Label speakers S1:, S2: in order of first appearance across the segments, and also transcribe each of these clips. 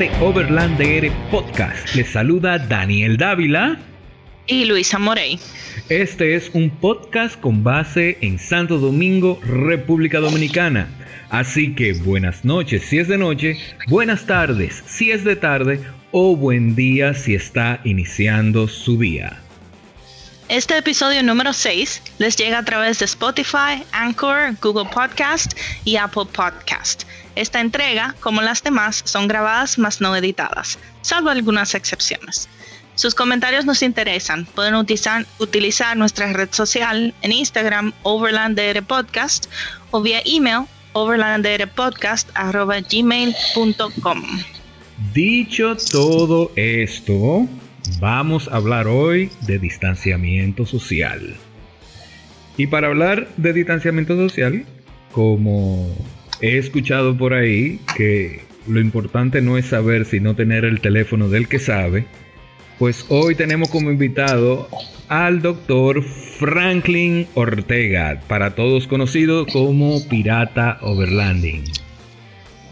S1: este Overland DR Podcast. Les saluda Daniel Dávila
S2: y Luisa Morey.
S1: Este es un podcast con base en Santo Domingo, República Dominicana. Así que buenas noches si es de noche, buenas tardes si es de tarde o buen día si está iniciando su día.
S2: Este episodio número 6 les llega a través de Spotify, Anchor, Google Podcast y Apple Podcast. Esta entrega, como las demás, son grabadas más no editadas, salvo algunas excepciones. Sus comentarios nos interesan. Pueden utilizar, nuestra red social en Instagram, OverlandDR Podcast, o vía email, overlanddrpodcast.gmail.com.
S1: Dicho todo esto, vamos a hablar hoy de distanciamiento social. Y para hablar de distanciamiento social, como he escuchado por ahí que lo importante no es saber, sino tener el teléfono del que sabe, pues hoy tenemos como invitado al doctor Franklin Ortega, para todos conocido como Pirata Overlanding.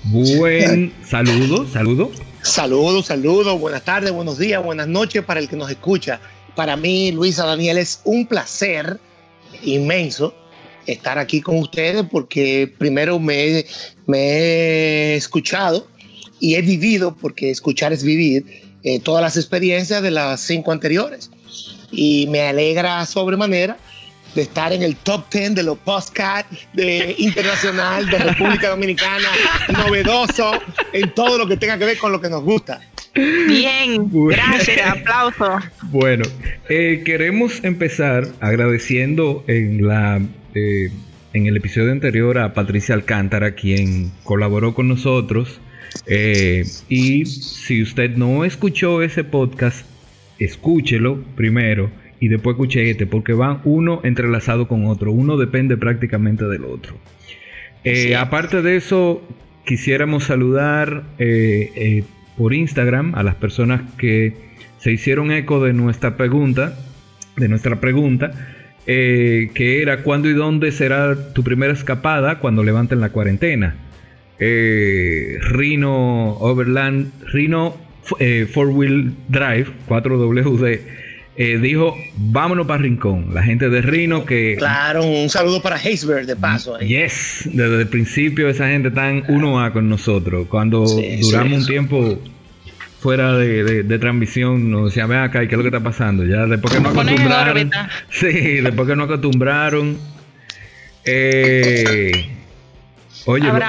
S1: Buen saludo, saludo.
S3: Saludos, saludos, buenas tardes, buenos días, buenas noches para el que nos escucha. Para mí, Luisa Daniel, es un placer inmenso estar aquí con ustedes porque primero me, he escuchado y he vivido, porque escuchar es vivir, eh, todas las experiencias de las cinco anteriores. Y me alegra sobremanera de estar en el top 10 de los podcasts de internacional de República Dominicana, novedoso en todo lo que tenga que ver con lo que nos gusta.
S2: Bien, gracias, aplauso.
S1: Bueno, eh, queremos empezar agradeciendo en la eh, en el episodio anterior a Patricia Alcántara, quien colaboró con nosotros. Eh, y si usted no escuchó ese podcast, escúchelo primero y después escuche este, porque van uno entrelazado con otro. Uno depende prácticamente del otro. Eh, aparte de eso, quisiéramos saludar por Instagram a las personas que se hicieron eco de nuestra pregunta, de nuestra pregunta. Eh, que era cuándo y dónde será tu primera escapada cuando levanten la cuarentena. Eh, Rino Overland, Rino eh, Four Wheel Drive, 4WD, dijo, vámonos para Rincón. La gente de Rino que...
S3: Claro, un saludo para Heisberg de paso.
S1: Yes, desde el principio esa gente tan uno a con nosotros. Cuando duramos un tiempo fuera de, de, transmisión nos decía, ve acá, ¿y qué es lo que está pasando? Ya después que no acostumbraron. Sí, después que no acostumbraron. Eh, oye, oye,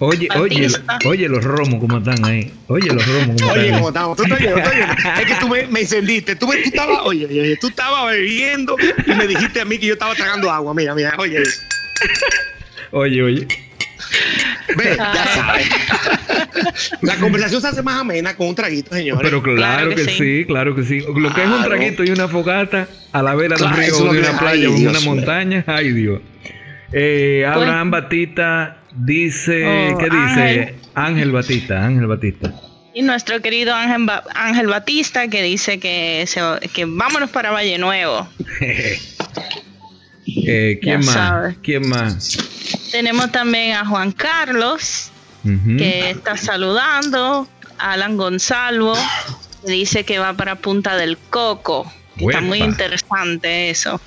S1: oye, oye, oye, los romos como están ahí. Oye, los romos
S3: como oye, están. estamos. Tú, es que tú me, me encendiste. Tú, tú estabas, oye, oye, tú estabas bebiendo y me dijiste a mí que yo estaba tragando agua. Mira, mira, oye.
S1: Oye, oye.
S3: Ve, ya sabes. La conversación se hace más amena con un traguito, señores.
S1: Pero claro, que, sí. claro que sí. Lo que es un traguito y una fogata a la vera de un río o de una playa o de una montaña, ay Dios. Eh, Abraham Batista dice, oh, ¿qué dice? Ángel. Batista, Ángel Batista.
S2: Y nuestro querido Ángel, Ángel Batista que dice que, que vámonos para Valle Nuevo.
S1: eh, ¿Quién más? ¿Quién más?
S2: Tenemos también a Juan Carlos, que está saludando. Alan Gonzalo, que dice que va para Punta del Coco. Está muy interesante eso.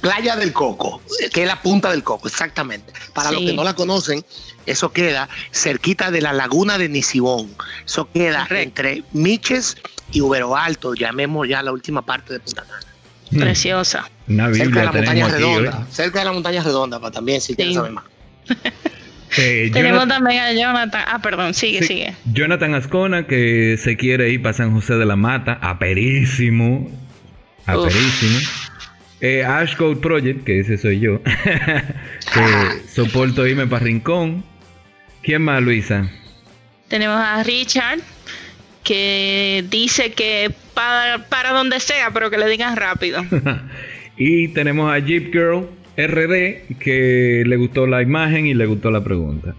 S3: Playa del Coco, que es la punta del Coco, exactamente. Para los que no la conocen, eso queda cerquita de la laguna de Nisibón. Eso queda entre Miches y Ubero Alto, llamemos ya la última parte de Punta Cana.
S2: Preciosa.
S3: cerca de la montaña redonda. Cerca de la montaña redonda, para también si quieren saber más.
S2: Eh, Tenemos también a Jonathan. Ah, perdón, sigue, sigue.
S1: Jonathan Ascona que se quiere ir para San José de la Mata, aperísimo. Aperísimo. Eh, Ash Code Project, que ese soy yo. que soporto irme para Rincón. ¿Quién más, Luisa?
S2: Tenemos a Richard, que dice que para, para donde sea, pero que le digan rápido.
S1: y tenemos a Jeep Girl RD, que le gustó la imagen y le gustó la pregunta.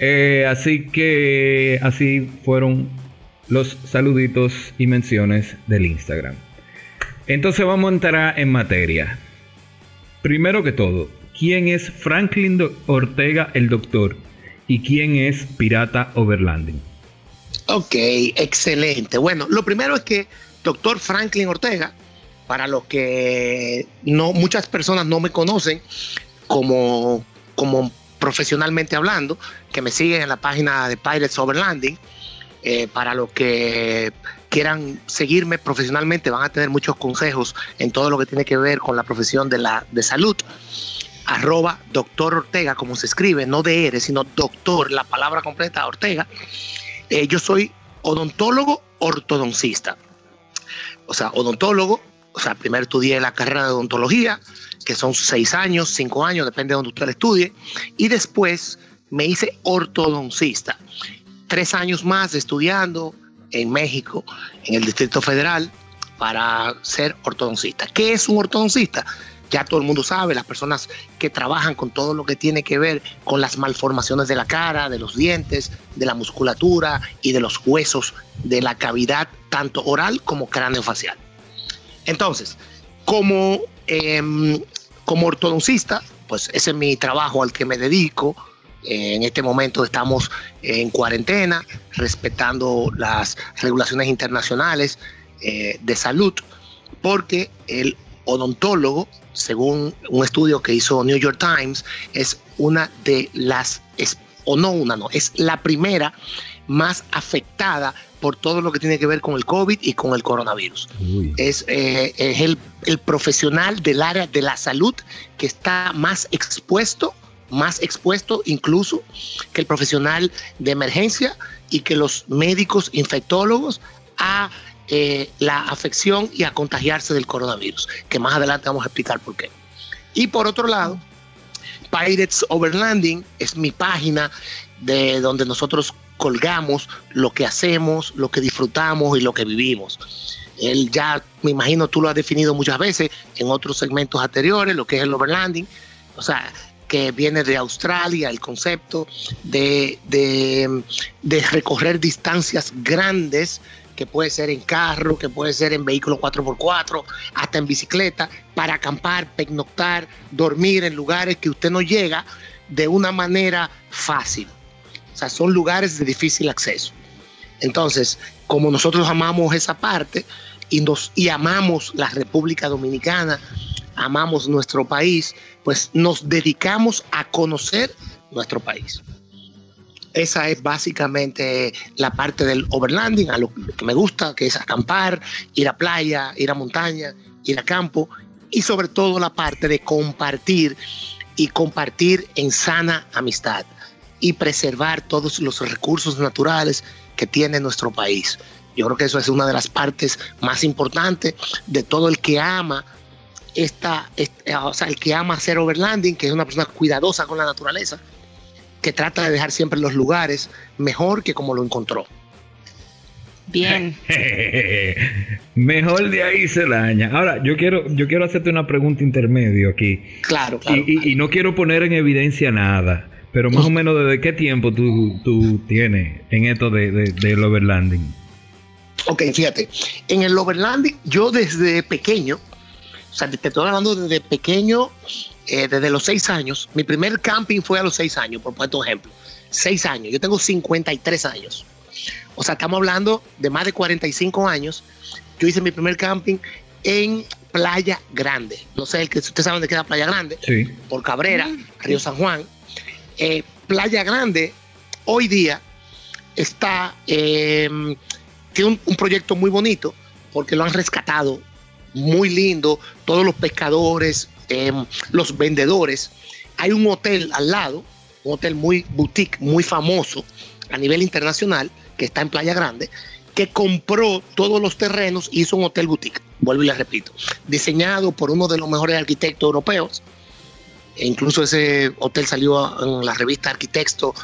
S1: Eh, así que así fueron los saluditos y menciones del Instagram. Entonces vamos a entrar en materia. Primero que todo, ¿quién es Franklin Ortega el Doctor? ¿Y quién es Pirata Overlanding?
S3: Ok, excelente. Bueno, lo primero es que doctor Franklin Ortega, para los que no muchas personas no me conocen como, como profesionalmente hablando, que me siguen en la página de Pirates Overlanding, eh, para los que quieran seguirme profesionalmente van a tener muchos consejos en todo lo que tiene que ver con la profesión de la de salud arroba doctor Ortega, como se escribe, no de sino doctor, la palabra completa Ortega. Eh, yo soy odontólogo ortodoncista. O sea, odontólogo, o sea, primero estudié la carrera de odontología, que son seis años, cinco años, depende de donde usted estudie, y después me hice ortodoncista. Tres años más estudiando en México, en el Distrito Federal, para ser ortodoncista. ¿Qué es un ortodoncista? ya todo el mundo sabe, las personas que trabajan con todo lo que tiene que ver con las malformaciones de la cara, de los dientes, de la musculatura y de los huesos de la cavidad, tanto oral como craneofacial. Entonces, como, em, como ortodoncista, pues ese es mi trabajo al que me dedico. Eh, en este momento estamos en cuarentena, respetando las regulaciones internacionales eh, de salud, porque el odontólogo según un estudio que hizo New York Times, es una de las, o no una, no, es la primera más afectada por todo lo que tiene que ver con el COVID y con el coronavirus. Es, eh, es el, el, profesional del área de la salud que está más expuesto, más expuesto incluso que el profesional de emergencia y que los médicos infectólogos a eh, la afección y a contagiarse del coronavirus, que más adelante vamos a explicar por qué. Y por otro lado, Pirates Overlanding es mi página de donde nosotros colgamos lo que hacemos, lo que disfrutamos y lo que vivimos. Él ya, me imagino, tú lo has definido muchas veces en otros segmentos anteriores, lo que es el overlanding, o sea, que viene de Australia, el concepto de, de, recorrer distancias grandes que puede ser en carro, que puede ser en vehículo 4x4, hasta en bicicleta, para acampar, pernoctar, dormir en lugares que usted no llega de una manera fácil. O sea, son lugares de difícil acceso. Entonces, como nosotros amamos esa parte y, nos, y amamos la República Dominicana, amamos nuestro país, pues nos dedicamos a conocer nuestro país. Esa es básicamente la parte del overlanding, a lo que me gusta, que es acampar, ir a playa, ir a montaña, ir a campo y sobre todo la parte de compartir y compartir en sana amistad y preservar todos los recursos naturales que tiene nuestro país. Yo creo que eso es una de las partes más importantes de todo el que ama esta, o sea, el que ama hacer overlanding, que es una persona cuidadosa con la naturaleza, que trata de dejar siempre los lugares mejor que como lo encontró.
S2: Bien.
S1: Mejor de ahí se daña. Ahora, yo quiero, yo quiero hacerte una pregunta intermedio aquí.
S3: Claro, claro.
S1: Y, no quiero poner en evidencia nada, pero más o menos desde qué tiempo tú, tú tienes en esto de, del overlanding.
S3: Ok, fíjate, en el overlanding yo desde pequeño, o sea, te estoy hablando desde pequeño, eh, desde los seis años. Mi primer camping fue a los seis años, por poner un ejemplo. Seis años. Yo tengo 53 años. O sea, estamos hablando de más de 45 años. Yo hice mi primer camping en Playa Grande. No sé, si ustedes saben de qué era Playa Grande.
S1: Sí.
S3: Por Cabrera, Río San Juan. Eh, Playa Grande, hoy día, está. Em, tiene un proyecto muy bonito porque lo han rescatado muy lindo. Todos los pescadores, Em, los vendedores. Hay un hotel al lado, un hotel muy boutique, muy famoso a nivel internacional, que está en Playa Grande, que compró todos los terrenos y hizo un hotel boutique. Vuelvo y les repito, diseñado por uno de los mejores arquitectos europeos. E incluso ese hotel salió en la revista Arquitecto,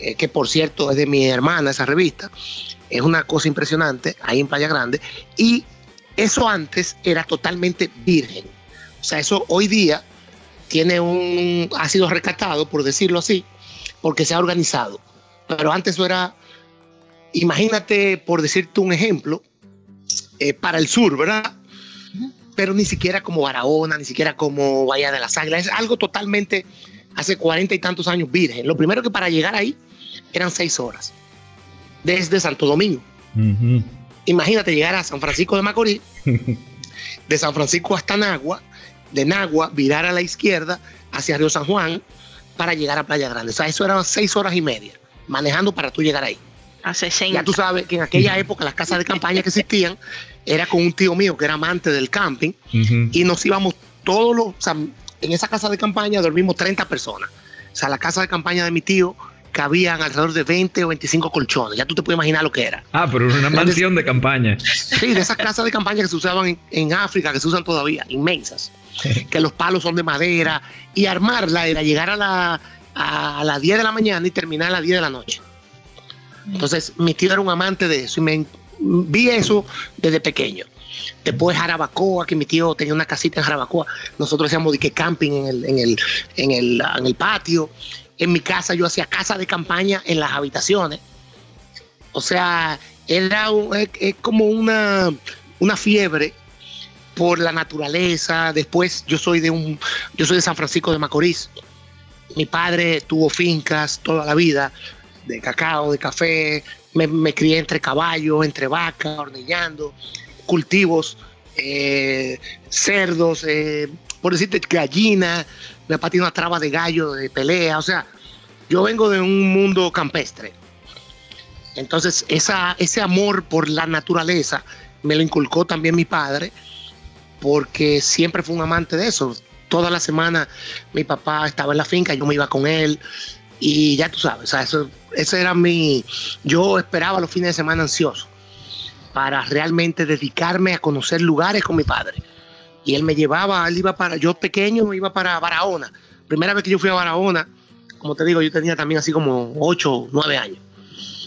S3: eh, que por cierto es de mi hermana esa revista. Es una cosa impresionante ahí en Playa Grande. Y eso antes era totalmente virgen o sea, eso hoy día tiene un, ha sido rescatado, por decirlo así, porque se ha organizado. Pero antes eso era, imagínate, por decirte un ejemplo, eh, para el sur, ¿verdad? Pero ni siquiera como Barahona, ni siquiera como Bahía de las Águilas, es algo totalmente, hace cuarenta y tantos años virgen. Lo primero que para llegar ahí eran seis horas desde Santo Domingo. Imagínate llegar a San Francisco de Macorís, de San Francisco hasta Nagua, de Nagua virar a la izquierda hacia Río San Juan para llegar a Playa Grande. O sea, eso eran seis horas y media manejando para tú llegar ahí. Ya tú sabes que en aquella época las casas de campaña que existían era con un tío mío que era amante del camping y nos íbamos todos los, o sea, en esa casa de campaña dormimos 30 personas. O sea, la casa de campaña de mi tío cabían alrededor de 20 o 25 colchones. Ya tú te puedes imaginar lo que era.
S1: Ah, pero una mansión de campaña.
S3: Sí, de esas casas de campaña que se usaban en, África, que se usan todavía, inmensas. que los palos son de madera. Y armarla era llegar a, la, a las 10 de la mañana y terminar a las 10 de la noche. Entonces, mi tío era un amante de eso y me vi eso desde pequeño. Después Jarabacoa, que mi tío tenía una casita en Jarabacoa. Nosotros hacíamos de que camping en el, en, el, en, el, en el patio. En mi casa yo hacía casa de campaña en las habitaciones. O sea, era es, como una, una fiebre por la naturaleza. Después yo soy de un, yo soy de San Francisco de Macorís. Mi padre tuvo fincas toda la vida de cacao, de café, me, crié entre caballos, entre vacas, hornillando, cultivos, eh, cerdos, eh, por decirte gallina, me patí una traba de gallo de pelea, o sea, yo vengo de un mundo campestre. Entonces, esa, ese amor por la naturaleza me lo inculcó también mi padre, porque siempre fue un amante de eso. Toda la semana mi papá estaba en la finca, yo me iba con él, y ya tú sabes, o sea, eso, ese era mi. Yo esperaba los fines de semana ansioso para realmente dedicarme a conocer lugares con mi padre. Y él me llevaba, él iba para, yo pequeño me iba para Barahona. Primera vez que yo fui a Barahona, como te digo, yo tenía también así como 8, 9 años.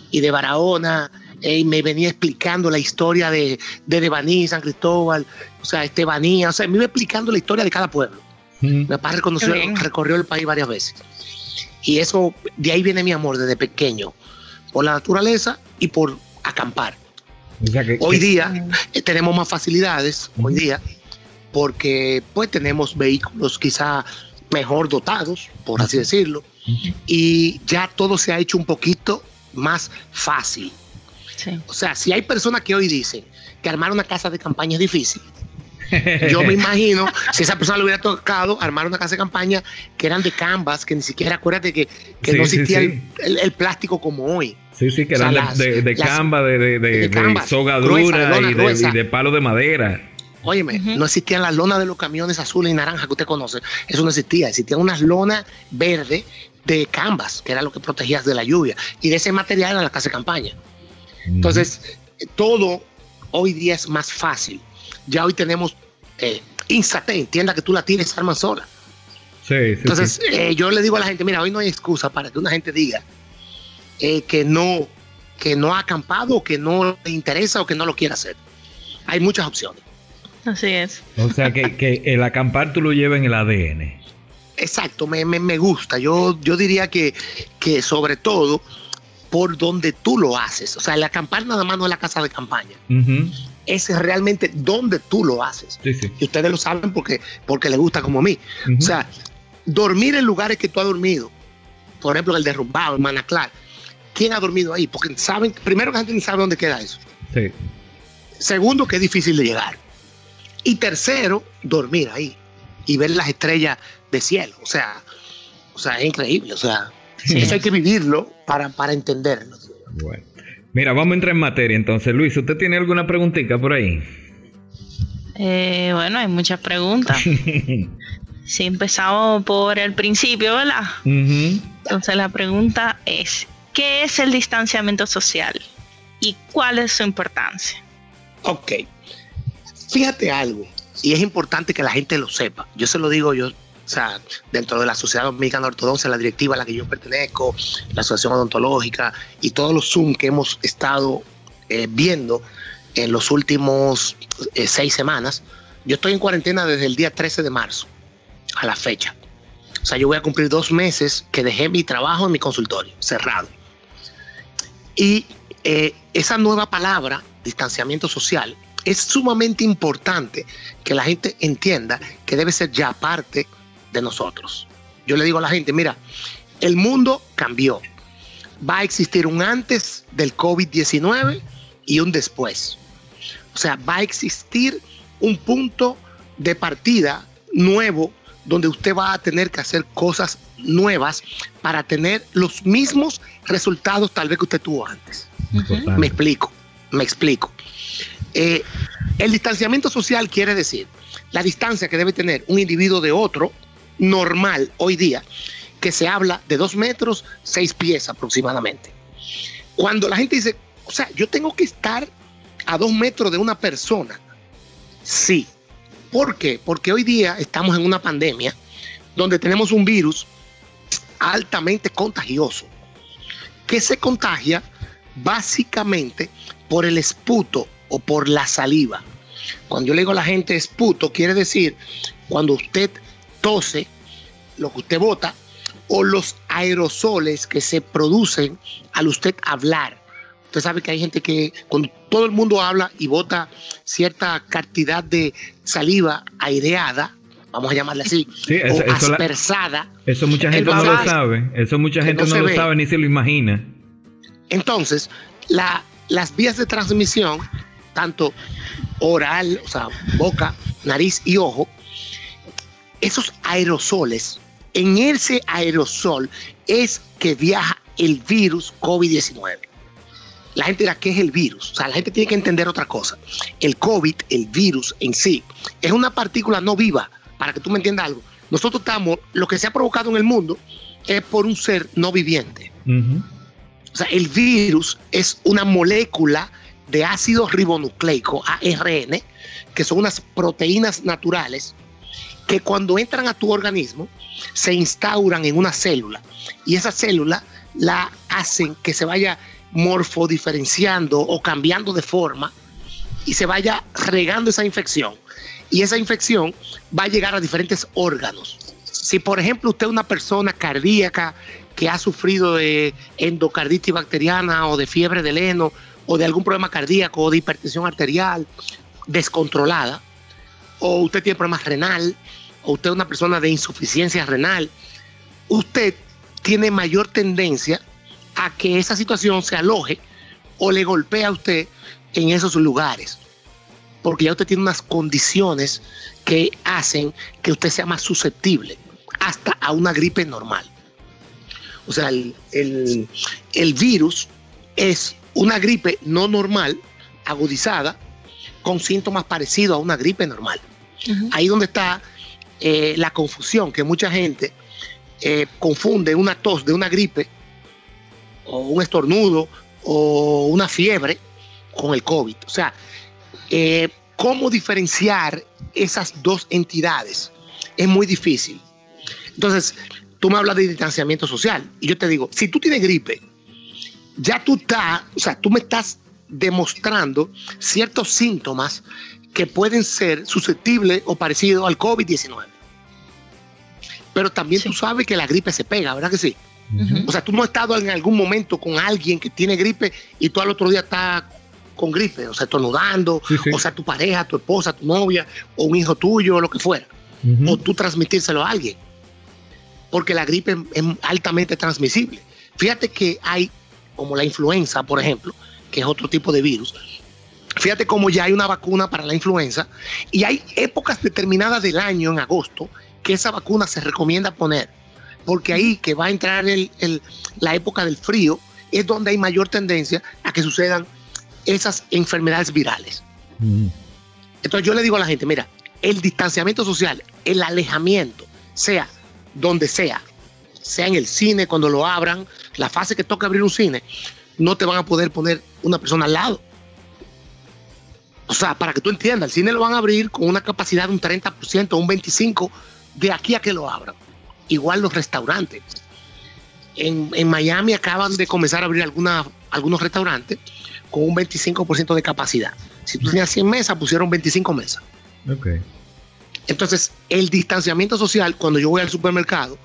S3: Y de Barahona, él me venía explicando la historia de, de Devaní, San Cristóbal, o sea, Estebanía, o sea, me iba explicando la historia de cada pueblo. Mi papá reconoció, recorrió el país varias veces. Y eso, de ahí viene mi amor desde pequeño, por la naturaleza y por acampar. hoy día eh, tenemos más facilidades, hoy día, porque pues tenemos vehículos quizá mejor dotados, por así decirlo, y ya todo se ha hecho un poquito más fácil. O sea, si hay personas que hoy dicen que armar una casa de campaña es difícil, yo me imagino, si esa persona le hubiera tocado armar una casa de campaña que eran de canvas, que ni siquiera acuérdate que, que no existía el, plástico como hoy.
S1: Sí, sí, que eran de, de, canva, de, de, sogadura y, de, palo de madera.
S3: Óyeme, no existían las lonas de los camiones azules y naranjas que usted conoce. Eso no existía. Existían unas lonas verdes de canvas, que era lo que protegías de la lluvia. Y de ese material era la casa de campaña. Entonces, todo hoy día es más fácil ya hoy tenemos eh, entienda que tú la tienes, arma sola. Sí, Entonces, eh, yo le digo a la gente, mira, hoy no hay excusa para que una gente diga eh, que no que no ha acampado, que no le interesa o que no lo quiere hacer. Hay muchas opciones.
S2: Así es.
S1: O sea, que, el acampar tú lo llevas en el ADN.
S3: Exacto, me, me, gusta. Yo, yo diría que, que sobre todo por donde tú lo haces. O sea, el acampar nada más no es la casa de campaña es realmente donde tú lo haces. Y ustedes lo saben porque, porque les gusta como a mí. O sea, dormir en lugares que tú has dormido, por ejemplo, el derrumbado, el Manaclar. ¿Quién ha dormido ahí? Porque saben, primero que la gente ni sabe dónde queda eso. Segundo, que es difícil de llegar. Y tercero, dormir ahí y ver las estrellas de cielo. O sea, o sea es increíble. O sea, eso hay que vivirlo para, para entenderlo.
S1: Bueno. Mira, vamos a entrar en materia entonces. Luis, ¿usted tiene alguna preguntita por ahí?
S2: Eh, bueno, hay muchas preguntas. si empezamos por el principio, ¿verdad? Entonces la pregunta es, ¿qué es el distanciamiento social y cuál es su importancia?
S3: Ok, fíjate algo, y es importante que la gente lo sepa. Yo se lo digo, yo o sea, dentro de la Sociedad Dominicana Ortodoxa, la directiva a la que yo pertenezco, la Asociación Odontológica y todos los Zoom que hemos estado eh, viendo en los últimos eh, seis semanas, yo estoy en cuarentena desde el día 13 de marzo a la fecha. O sea, yo voy a cumplir dos meses que dejé mi trabajo en mi consultorio, cerrado. Y eh, esa nueva palabra, distanciamiento social, es sumamente importante que la gente entienda que debe ser ya parte de nosotros. Yo le digo a la gente, mira, el mundo cambió. va a existir un antes del COVID-19 y un después. O sea, va a existir un punto de partida nuevo donde usted va a tener que hacer cosas nuevas para tener los mismos resultados tal vez que usted tuvo antes. Me explico, me explico. Eh, el distanciamiento social quiere decir la distancia que debe tener un individuo de otro normal hoy día, que se habla de dos metros, seis pies aproximadamente. Cuando la gente dice, o sea, yo tengo que estar a dos metros de una persona, sí. ¿Por qué? Porque hoy día estamos en una pandemia donde tenemos un virus altamente contagioso que se contagia básicamente por el esputo o por la saliva. Cuando yo le digo a la gente esputo, quiere decir cuando usted tose, lo que usted bota, o los aerosoles que se producen al usted hablar. Usted sabe que hay gente que cuando todo el mundo habla y bota cierta cantidad de saliva aireada, vamos a llamarla así, o aspersada.
S1: eso mucha gente no lo sabe, eso mucha gente no, lo sabe ni se lo imagina.
S3: Entonces, las vías de transmisión, tanto oral, o sea, boca, nariz y ojo, esos aerosoles, en ese aerosol es que viaja el virus COVID-19. La gente dirá, ¿qué es el virus? O sea, la gente tiene que entender otra cosa. El COVID, el virus en sí, es una partícula no viva, para que tú me entiendas algo. Nosotros estamos, lo que se ha provocado en el mundo es por un ser no viviente. O sea, el virus es una molécula de ácido ribonucleico, ARN, que son unas proteínas naturales que cuando entran a tu organismo se instauran en una célula y esa célula la hacen que se vaya morfodiferenciando o cambiando de forma y se vaya regando esa infección. Y esa infección va a llegar a diferentes órganos. Si por ejemplo usted es una persona cardíaca que ha sufrido de endocarditis bacteriana o de fiebre de heno o de algún problema cardíaco o de hipertensión arterial descontrolada, o usted tiene problemas renal, o usted es una persona de insuficiencia renal, usted tiene mayor tendencia a que esa situación se aloje o le golpee a usted en esos lugares. Porque ya usted tiene unas condiciones que hacen que usted sea más susceptible hasta a una gripe normal. O sea, el, el virus es una gripe no normal, agudizada, con síntomas parecidos a una gripe normal. Ahí donde está eh, la confusión, que mucha gente eh, confunde una tos de una gripe o un estornudo o una fiebre con el COVID. O sea, eh, ¿cómo diferenciar esas dos entidades? Es muy difícil. Entonces, tú me hablas de distanciamiento social y yo te digo, si tú tienes gripe, ya tú estás, o sea, tú me estás demostrando ciertos síntomas que pueden ser susceptibles o parecidos al COVID-19. Pero también tú sabes que la gripe se pega, ¿verdad que sí? O sea, tú no has estado en algún momento con alguien que tiene gripe y tú al otro día estás con gripe, o sea, estornudando, o sea, tu pareja, tu esposa, tu novia, o un hijo tuyo, o lo que fuera. O tú transmitírselo a alguien. Porque la gripe es altamente transmisible. Fíjate que hay, como la influenza, por ejemplo, que es otro tipo de virus. Fíjate cómo ya hay una vacuna para la influenza y hay épocas determinadas del año, en agosto, que esa vacuna se recomienda poner, porque ahí que va a entrar la época del frío es donde hay mayor tendencia a que sucedan esas enfermedades virales. Mm. Entonces yo le digo a la gente, mira, el distanciamiento social, el alejamiento, sea donde sea, sea en el cine cuando lo abran, la fase que toca abrir un cine, no te van a poder poner una persona al lado. O sea, para que tú entiendas, el cine lo van a abrir con una capacidad de un 30% o un 25% de aquí a que lo abran. Igual los restaurantes. En, Miami acaban de comenzar a abrir alguna, algunos restaurantes con un 25% de capacidad. Si tú tenías 100 mesas, pusieron 25 mesas. Okay. Entonces, el distanciamiento social, cuando yo voy al supermercado,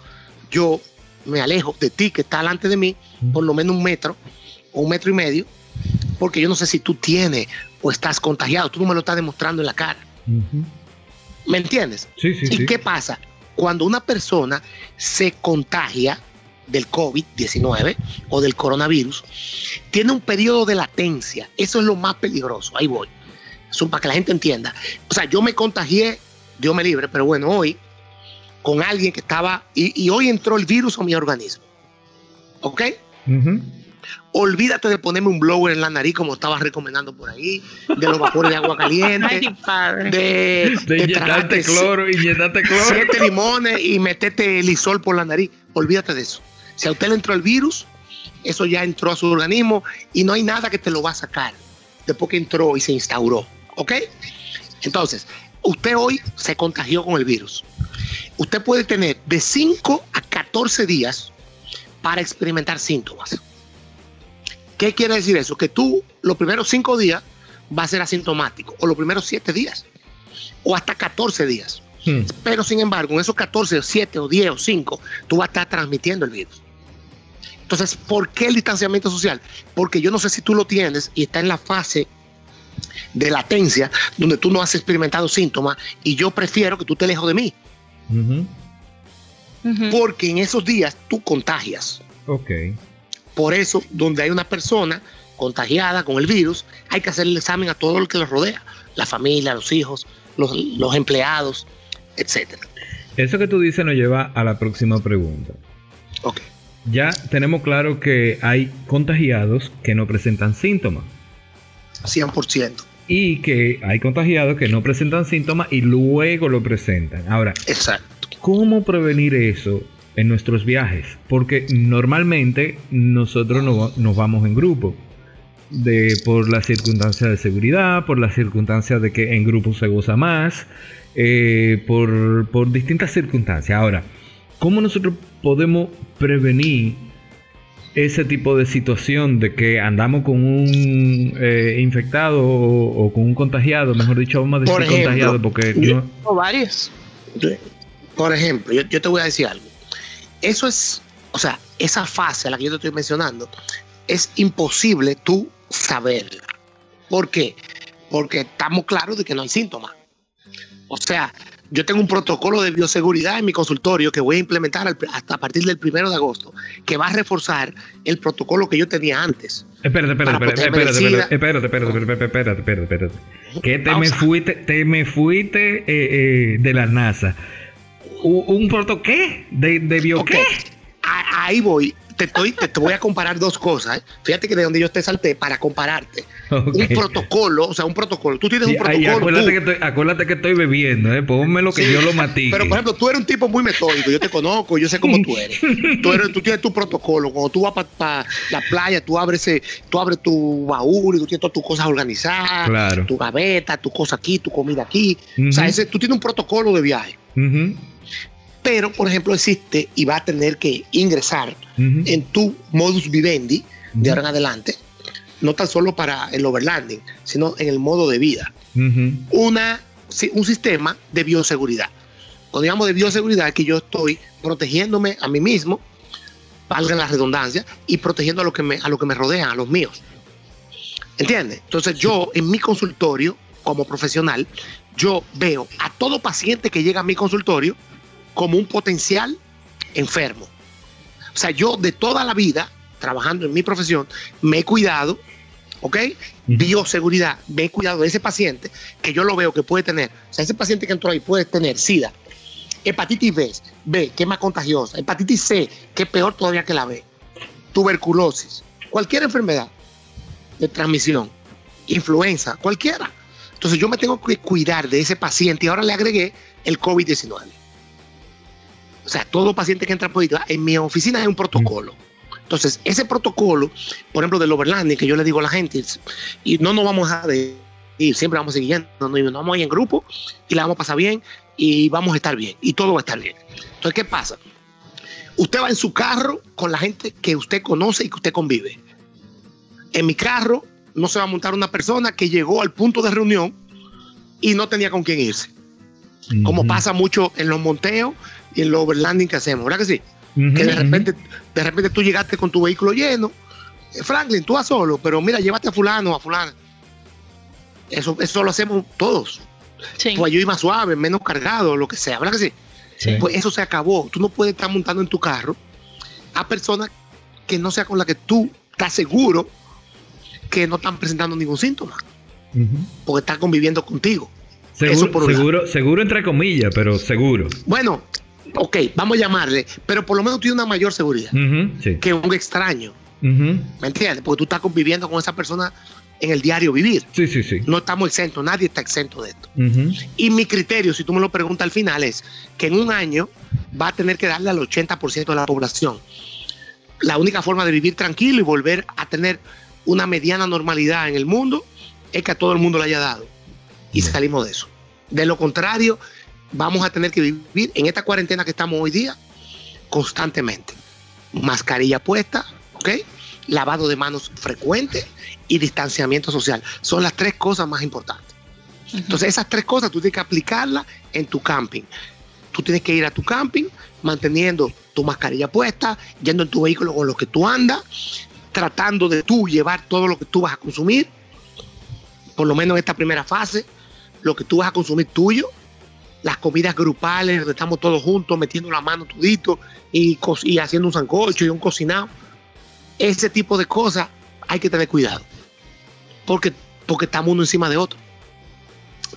S3: yo me alejo de ti que está delante de mí, por lo menos un metro, un metro y medio, porque yo no sé si tú tienes o estás contagiado, tú no me lo estás demostrando en la cara. ¿Me entiendes?
S1: Sí, sí,
S3: ¿Y qué pasa? Cuando una persona se contagia, del COVID-19 o del coronavirus tiene un periodo de latencia. Eso es lo más peligroso. Ahí voy. Eso para que la gente entienda. O sea, yo me contagié, Dios me libre, pero bueno, hoy con alguien que estaba, y, hoy entró el virus a mi organismo. ¿Ok? Olvídate de ponerme un blower en la nariz como estabas recomendando por ahí, de los vapores de agua caliente,
S1: de, de, cloro y llenarte cloro.
S3: Siete limones y meterte lisol por la nariz. Olvídate de eso. Si a usted le entró el virus, eso ya entró a su organismo y no hay nada que te lo va a sacar después que entró y se instauró. ¿Ok? Entonces, usted hoy se contagió con el virus. Usted puede tener de 5 a 14 días para experimentar síntomas. ¿Qué quiere decir eso? Que tú los primeros 5 días va a ser asintomático, o los primeros 7 días, o hasta 14 días. Hmm. Pero sin embargo, en esos 14, 7 o 10 o 5, tú vas a estar transmitiendo el virus. Entonces, ¿por qué el distanciamiento social? Porque yo no sé si tú lo tienes y está en la fase de latencia donde tú no has experimentado síntomas y yo prefiero que tú te lejos de mí. Porque en esos días tú contagias.
S1: Ok.
S3: Por eso, donde hay una persona contagiada con el virus, hay que hacer el examen a todo lo que los rodea, la familia, los hijos, los, los empleados, etcétera.
S1: Eso que tú dices nos lleva a la próxima pregunta.
S3: Ok
S1: ya tenemos claro que hay contagiados que no presentan síntomas.
S3: 100%.
S1: Y que hay contagiados que no presentan síntomas y luego lo presentan. Ahora,
S3: Exacto.
S1: ¿cómo prevenir eso en nuestros viajes? Porque normalmente nosotros no, nos vamos en grupo. De, por las circunstancias de seguridad, por las circunstancias de que en grupo se goza más, eh, por, por distintas circunstancias. Ahora, ¿cómo nosotros podemos prevenir ese tipo de situación de que andamos con un eh, infectado o, con un contagiado, mejor dicho, vamos a decir contagiado porque
S2: yo, varios.
S3: Por ejemplo, yo, te voy a decir algo. Eso es, o sea, esa fase a la que yo te estoy mencionando, es imposible tú saberla. ¿Por qué? Porque estamos claros de que no hay síntomas. O sea, yo tengo un protocolo de bioseguridad en mi consultorio que voy a implementar hasta a partir del primero de agosto, que va a reforzar el protocolo que yo tenía antes.
S1: Espérate, espérate, espérate, espérate, espérate, espérate, espérate, espérate, espérate, espérate, Que te me fuiste, te me fuiste eh, eh, de la NASA. ¿Un, protocolo qué? ¿De, de bio qué?
S3: Ahí voy te, estoy, te, voy a comparar dos cosas. ¿eh? Fíjate que de donde yo te salté para compararte. Un protocolo, o sea, un protocolo. Tú tienes un protocolo.
S1: acuérdate, Que estoy, acuérdate, que estoy, bebiendo, ¿eh? Ponme lo que yo lo matique.
S3: Pero, por ejemplo, tú eres un tipo muy metódico. Yo te conozco, yo sé cómo tú eres. tú, eres, tú tienes tu protocolo. Cuando tú vas para la playa, tú abres, tú abres tu baúl y tú tienes todas tus cosas organizadas.
S1: Claro.
S3: Tu gaveta, tu cosa aquí, tu comida aquí. O sea, ese, tú tienes un protocolo de viaje pero por ejemplo existe y va a tener que ingresar en tu modus vivendi de ahora en adelante, no tan solo para el overlanding, sino en el modo de vida. Una, un sistema de bioseguridad. Cuando digamos de bioseguridad, que yo estoy protegiéndome a mí mismo, valga la redundancia, y protegiendo a lo que me, a lo que me rodean, a los míos. ¿Entiendes? Entonces yo en mi consultorio, como profesional, yo veo a todo paciente que llega a mi consultorio, como un potencial enfermo. O sea, yo de toda la vida, trabajando en mi profesión, me he cuidado, ¿ok? Bioseguridad, me he cuidado de ese paciente que yo lo veo que puede tener. O sea, ese paciente que entró ahí puede tener SIDA, hepatitis B, B, que es más contagiosa, hepatitis C, que es peor todavía que la B, tuberculosis, cualquier enfermedad de transmisión, influenza, cualquiera. Entonces yo me tengo que cuidar de ese paciente y ahora le agregué el COVID-19. O sea, todo paciente que entra positivo, en mi oficina hay un protocolo. Entonces, ese protocolo, por ejemplo, del overlanding, que yo le digo a la gente, y no nos vamos a de ir, siempre vamos siguiendo, nos vamos a ir en grupo y la vamos a pasar bien y vamos a estar bien y todo va a estar bien. Entonces, ¿qué pasa? Usted va en su carro con la gente que usted conoce y que usted convive. En mi carro no se va a montar una persona que llegó al punto de reunión y no tenía con quién irse. Como pasa mucho en los monteos y en los overlanding que hacemos, ¿verdad que sí? que de repente, de repente tú llegaste con tu vehículo lleno. Eh, Franklin, tú vas solo, pero mira, llévate a fulano o a fulana. Eso, eso lo hacemos todos. Sí. Pues yo iba suave, menos cargado, lo que sea, ¿verdad que sí? Pues eso se acabó. Tú no puedes estar montando en tu carro a personas que no sea con las que tú estás seguro que no están presentando ningún síntoma, porque están conviviendo contigo.
S1: Seguro, seguro, seguro entre comillas, pero seguro.
S3: Bueno, ok, vamos a llamarle, pero por lo menos tiene una mayor seguridad que un extraño. ¿Me entiendes? Porque tú estás conviviendo con esa persona en el diario vivir.
S1: Sí, sí, sí.
S3: No estamos exentos, nadie está exento de esto. Y mi criterio, si tú me lo preguntas al final, es que en un año va a tener que darle al 80% de la población. La única forma de vivir tranquilo y volver a tener una mediana normalidad en el mundo es que a todo el mundo le haya dado. Y salimos de eso. De lo contrario, vamos a tener que vivir en esta cuarentena que estamos hoy día constantemente. Mascarilla puesta, ¿ok? Lavado de manos frecuente y distanciamiento social. Son las tres cosas más importantes. Entonces, esas tres cosas tú tienes que aplicarlas en tu camping. Tú tienes que ir a tu camping manteniendo tu mascarilla puesta, yendo en tu vehículo con lo que tú andas, tratando de tú llevar todo lo que tú vas a consumir, por lo menos en esta primera fase, lo que tú vas a consumir tuyo, las comidas grupales, donde estamos todos juntos metiendo la mano tudito y, y haciendo un sancocho y un cocinado. Ese tipo de cosas hay que tener cuidado. Porque, porque estamos uno encima de otro.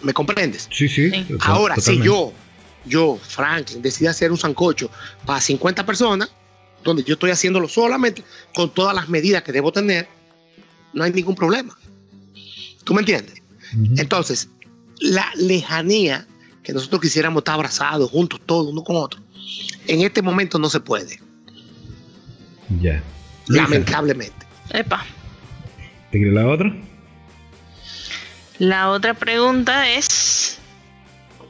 S3: ¿Me comprendes?
S1: Sí, sí.
S3: Ahora, si yo, yo, Franklin, decidí hacer un sancocho para 50 personas, donde yo estoy haciéndolo solamente con todas las medidas que debo tener, no hay ningún problema. ¿Tú me entiendes? Entonces, la lejanía que nosotros quisiéramos estar abrazados, juntos, todos, uno con otro, en este momento no se puede.
S1: Ya.
S3: Lamentablemente.
S2: Epa.
S1: ¿Te la otra?
S2: La otra pregunta es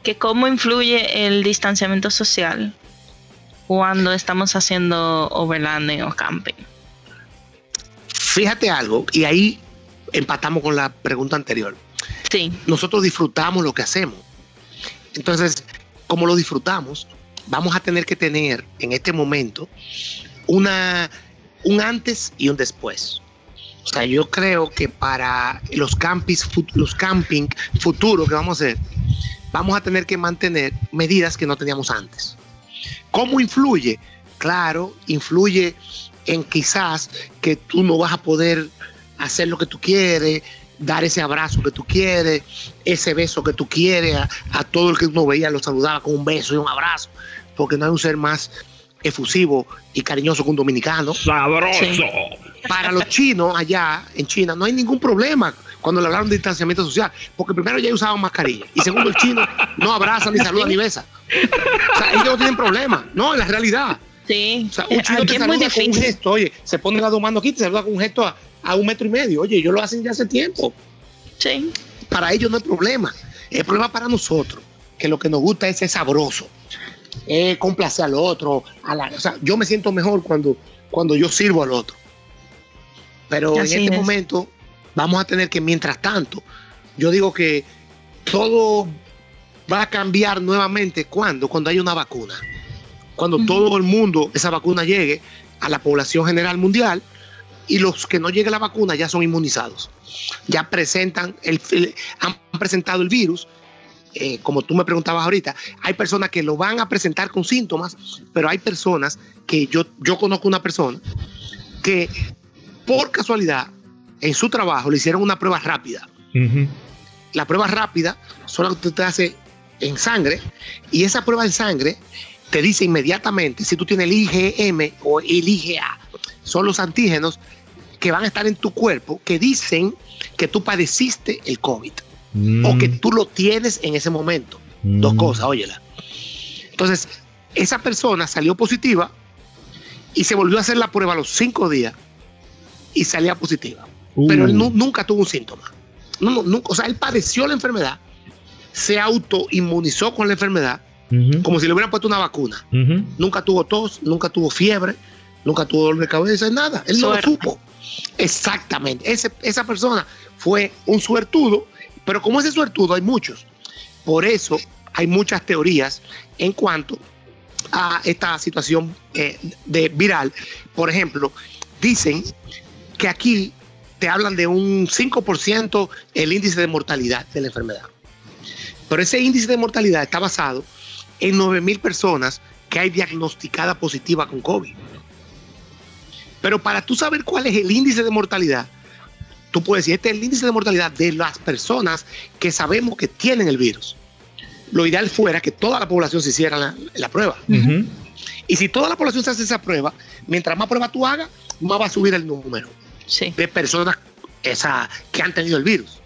S2: que cómo influye el distanciamiento social cuando estamos haciendo overlanding o camping.
S3: Fíjate algo, y ahí empatamos con la pregunta anterior.
S2: Sí.
S3: Nosotros disfrutamos lo que hacemos. Entonces, como lo disfrutamos, vamos a tener que tener en este momento una, un antes y un después. O sea, yo creo que para los, campings, los camping futuros que vamos a hacer, vamos a tener que mantener medidas que no teníamos antes. ¿Cómo influye? Claro, influye en quizás que tú no vas a poder hacer lo que tú quieres, dar ese abrazo que tú quieres, ese beso que tú quieres, a, todo el que uno veía lo saludaba con un beso y un abrazo, porque no hay un ser más efusivo y cariñoso que un dominicano.
S1: Sabroso.
S3: Para los chinos allá en China no hay ningún problema cuando le hablaron de distanciamiento social, porque primero ya usaban mascarilla y segundo el chino no abraza ni saluda ni besa. O sea, ellos no tienen problema, no, en la realidad.
S2: Sí.
S3: O sea, un chino te saluda con un gesto, oye, se pone las dos manos aquí, te saluda con un gesto a, a un metro y medio. Oye, ellos lo hacen ya hace tiempo.
S2: Sí.
S3: Para ellos no hay problema. El problema para nosotros, que lo que nos gusta es ser sabroso, es complacer al otro. A la, o sea, yo me siento mejor cuando, cuando yo sirvo al otro. Pero en este momento vamos a tener que, mientras tanto, yo digo que todo va a cambiar nuevamente cuando, cuando haya una vacuna. Cuando todo el mundo, esa vacuna llegue a la población general mundial y los que no llegue la vacuna ya son inmunizados. Ya presentan el, han presentado el virus. Eh, como tú me preguntabas ahorita, hay personas que lo van a presentar con síntomas, pero hay personas que yo, yo conozco una persona que por casualidad en su trabajo le hicieron una prueba rápida. La prueba rápida solo que usted hace en sangre y esa prueba en sangre te dice inmediatamente si tú tienes el IgM o el IgA. Son los antígenos que van a estar en tu cuerpo que dicen que tú padeciste el COVID mm. o que tú lo tienes en ese momento. Dos mm. cosas, óyela. Entonces, esa persona salió positiva y se volvió a hacer la prueba a los cinco días y salía positiva. Pero él uh. nunca tuvo un síntoma. No, o sea, él padeció la enfermedad, se autoinmunizó con la enfermedad, como si le hubieran puesto una vacuna. Nunca tuvo tos, nunca tuvo fiebre, nunca tuvo dolor de cabeza, nada. Él no lo supo. Exactamente. esa persona fue un suertudo, pero como ese suertudo hay muchos. Por eso hay muchas teorías en cuanto a esta situación eh, de viral. Por ejemplo, dicen que aquí te hablan de un 5% el índice de mortalidad de la enfermedad. Pero ese índice de mortalidad está basado en 9 mil personas que hay diagnosticada positiva con COVID. Pero para tú saber cuál es el índice de mortalidad, tú puedes decir, este es el índice de mortalidad de las personas que sabemos que tienen el virus. Lo ideal fuera que toda la población se hiciera la, prueba. Y si toda la población se hace esa prueba, mientras más pruebas tú hagas, más va a subir el número de personas esa, que han tenido el virus.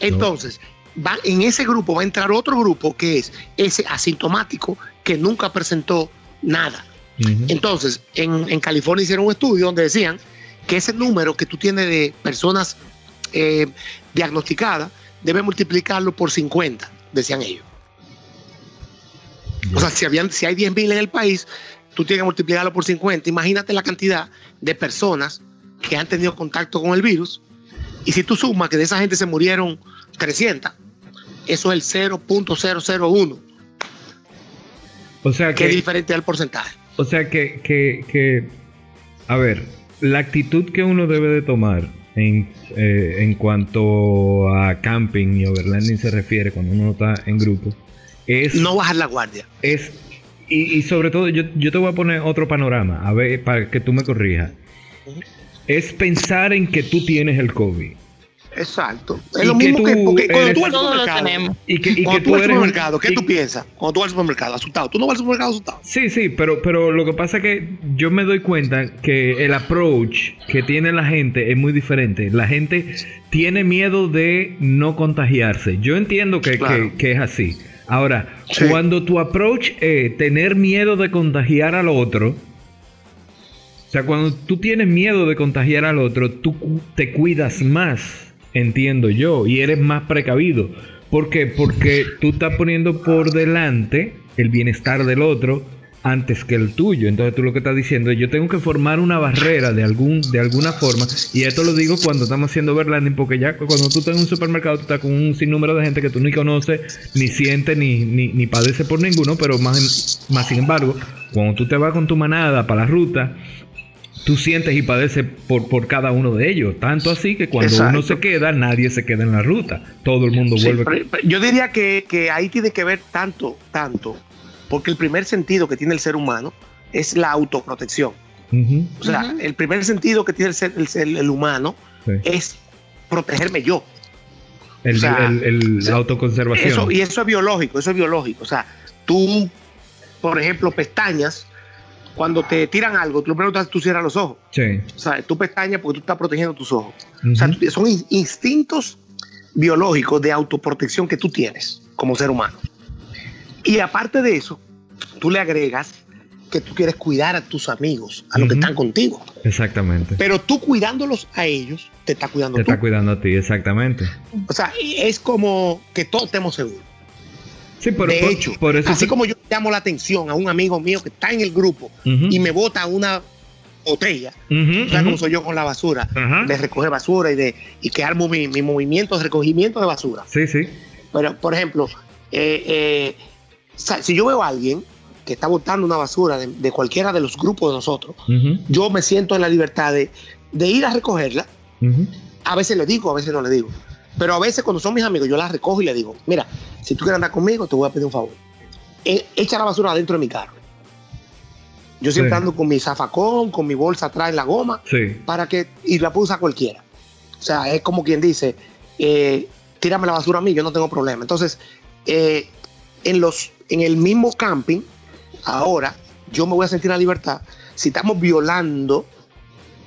S3: Entonces, va, en ese grupo va a entrar otro grupo que es ese asintomático que nunca presentó nada. Entonces, en, California hicieron un estudio donde decían que ese número que tú tienes de personas eh, diagnosticadas debe multiplicarlo por 50, decían ellos. O sea, si, habían, si hay 10.000 en el país, tú tienes que multiplicarlo por 50. Imagínate la cantidad de personas que han tenido contacto con el virus. Y si tú sumas que de esa gente se murieron 300, eso es el 0.001. O sea que, es diferente al porcentaje.
S1: O sea que, que, a ver, la actitud que uno debe de tomar en, eh, en cuanto a camping y overlanding se refiere cuando uno está en grupo es...
S3: No bajar la guardia.
S1: Es, y, sobre todo, yo, yo, te voy a poner otro panorama, a ver, para que tú me corrijas es pensar en que tú tienes el COVID.
S3: Exacto. Es lo mismo que, cuando tú vas al supermercado.
S1: Y que,
S3: cuando tú vas al supermercado, ¿qué tú piensas? Cuando tú vas al supermercado, asustado. ¿Tú no vas al supermercado asustado?
S1: Sí, sí, pero, pero lo que pasa es que yo me doy cuenta que el approach que tiene la gente es muy diferente. La gente tiene miedo de no contagiarse. Yo entiendo que, que, es así. Ahora, cuando tu approach es tener miedo de contagiar al otro, o sea, cuando tú tienes miedo de contagiar al otro, tú te cuidas más, entiendo yo, y eres más precavido. ¿Por qué? Porque tú estás poniendo por delante el bienestar del otro antes que el tuyo. Entonces tú lo que estás diciendo es yo tengo que formar una barrera de algún de alguna forma y esto lo digo cuando estamos haciendo verlanding porque ya cuando tú estás en un supermercado tú estás con un sinnúmero de gente que tú ni conoces, ni sientes, ni, ni, ni padece por ninguno, pero más, más sin embargo, cuando tú te vas con tu manada para la ruta tú sientes y padeces por, por cada uno de ellos. Tanto así que cuando uno se queda, nadie se queda en la ruta. Todo el mundo vuelve.
S3: yo diría que, ahí tiene que ver tanto, tanto, porque el primer sentido que tiene el ser humano es la autoprotección. O sea, el primer sentido que tiene el, ser, el, humano es protegerme yo.
S1: El, la autoconservación.
S3: y eso es biológico, eso es biológico. O sea, tú, por ejemplo, pestañas cuando te tiran algo, tú lo primero tú cierras los ojos. Sí. O sea, tú pestañas porque tú estás protegiendo tus ojos. O sea, son instintos biológicos de autoprotección que tú tienes como ser humano. Y aparte de eso, tú le agregas que tú quieres cuidar a tus amigos, a los que están contigo.
S1: Exactamente.
S3: Pero tú cuidándolos a ellos, te está cuidando
S1: Te está cuidando a ti, exactamente.
S3: O sea, es como que todos estemos seguros.
S1: Sí, pero
S3: de hecho, por eso así como yo llamo la atención a un amigo mío que está en el grupo y me bota una botella, uh como soy yo con la basura, de recoger basura y de y que armo mi, movimiento de recogimiento de basura.
S1: Sí, sí.
S3: Pero, por ejemplo, eh, eh, si yo veo a alguien que está botando una basura de, cualquiera de los grupos de nosotros, yo me siento en la libertad de, de ir a recogerla. A veces le digo, a veces no le digo. Pero a veces cuando son mis amigos, yo las recojo y le digo, mira, si tú quieres andar conmigo, te voy a pedir un favor. E, echa la basura adentro de mi carro. Yo siempre ando con mi zafacón, con mi bolsa atrás en la goma, para que, y la puedo usar cualquiera. O sea, es como quien dice, eh, tírame la basura a mí, yo no tengo problema. Entonces, eh, en, los, en el mismo camping, ahora, yo me voy a sentir la libertad. Si estamos violando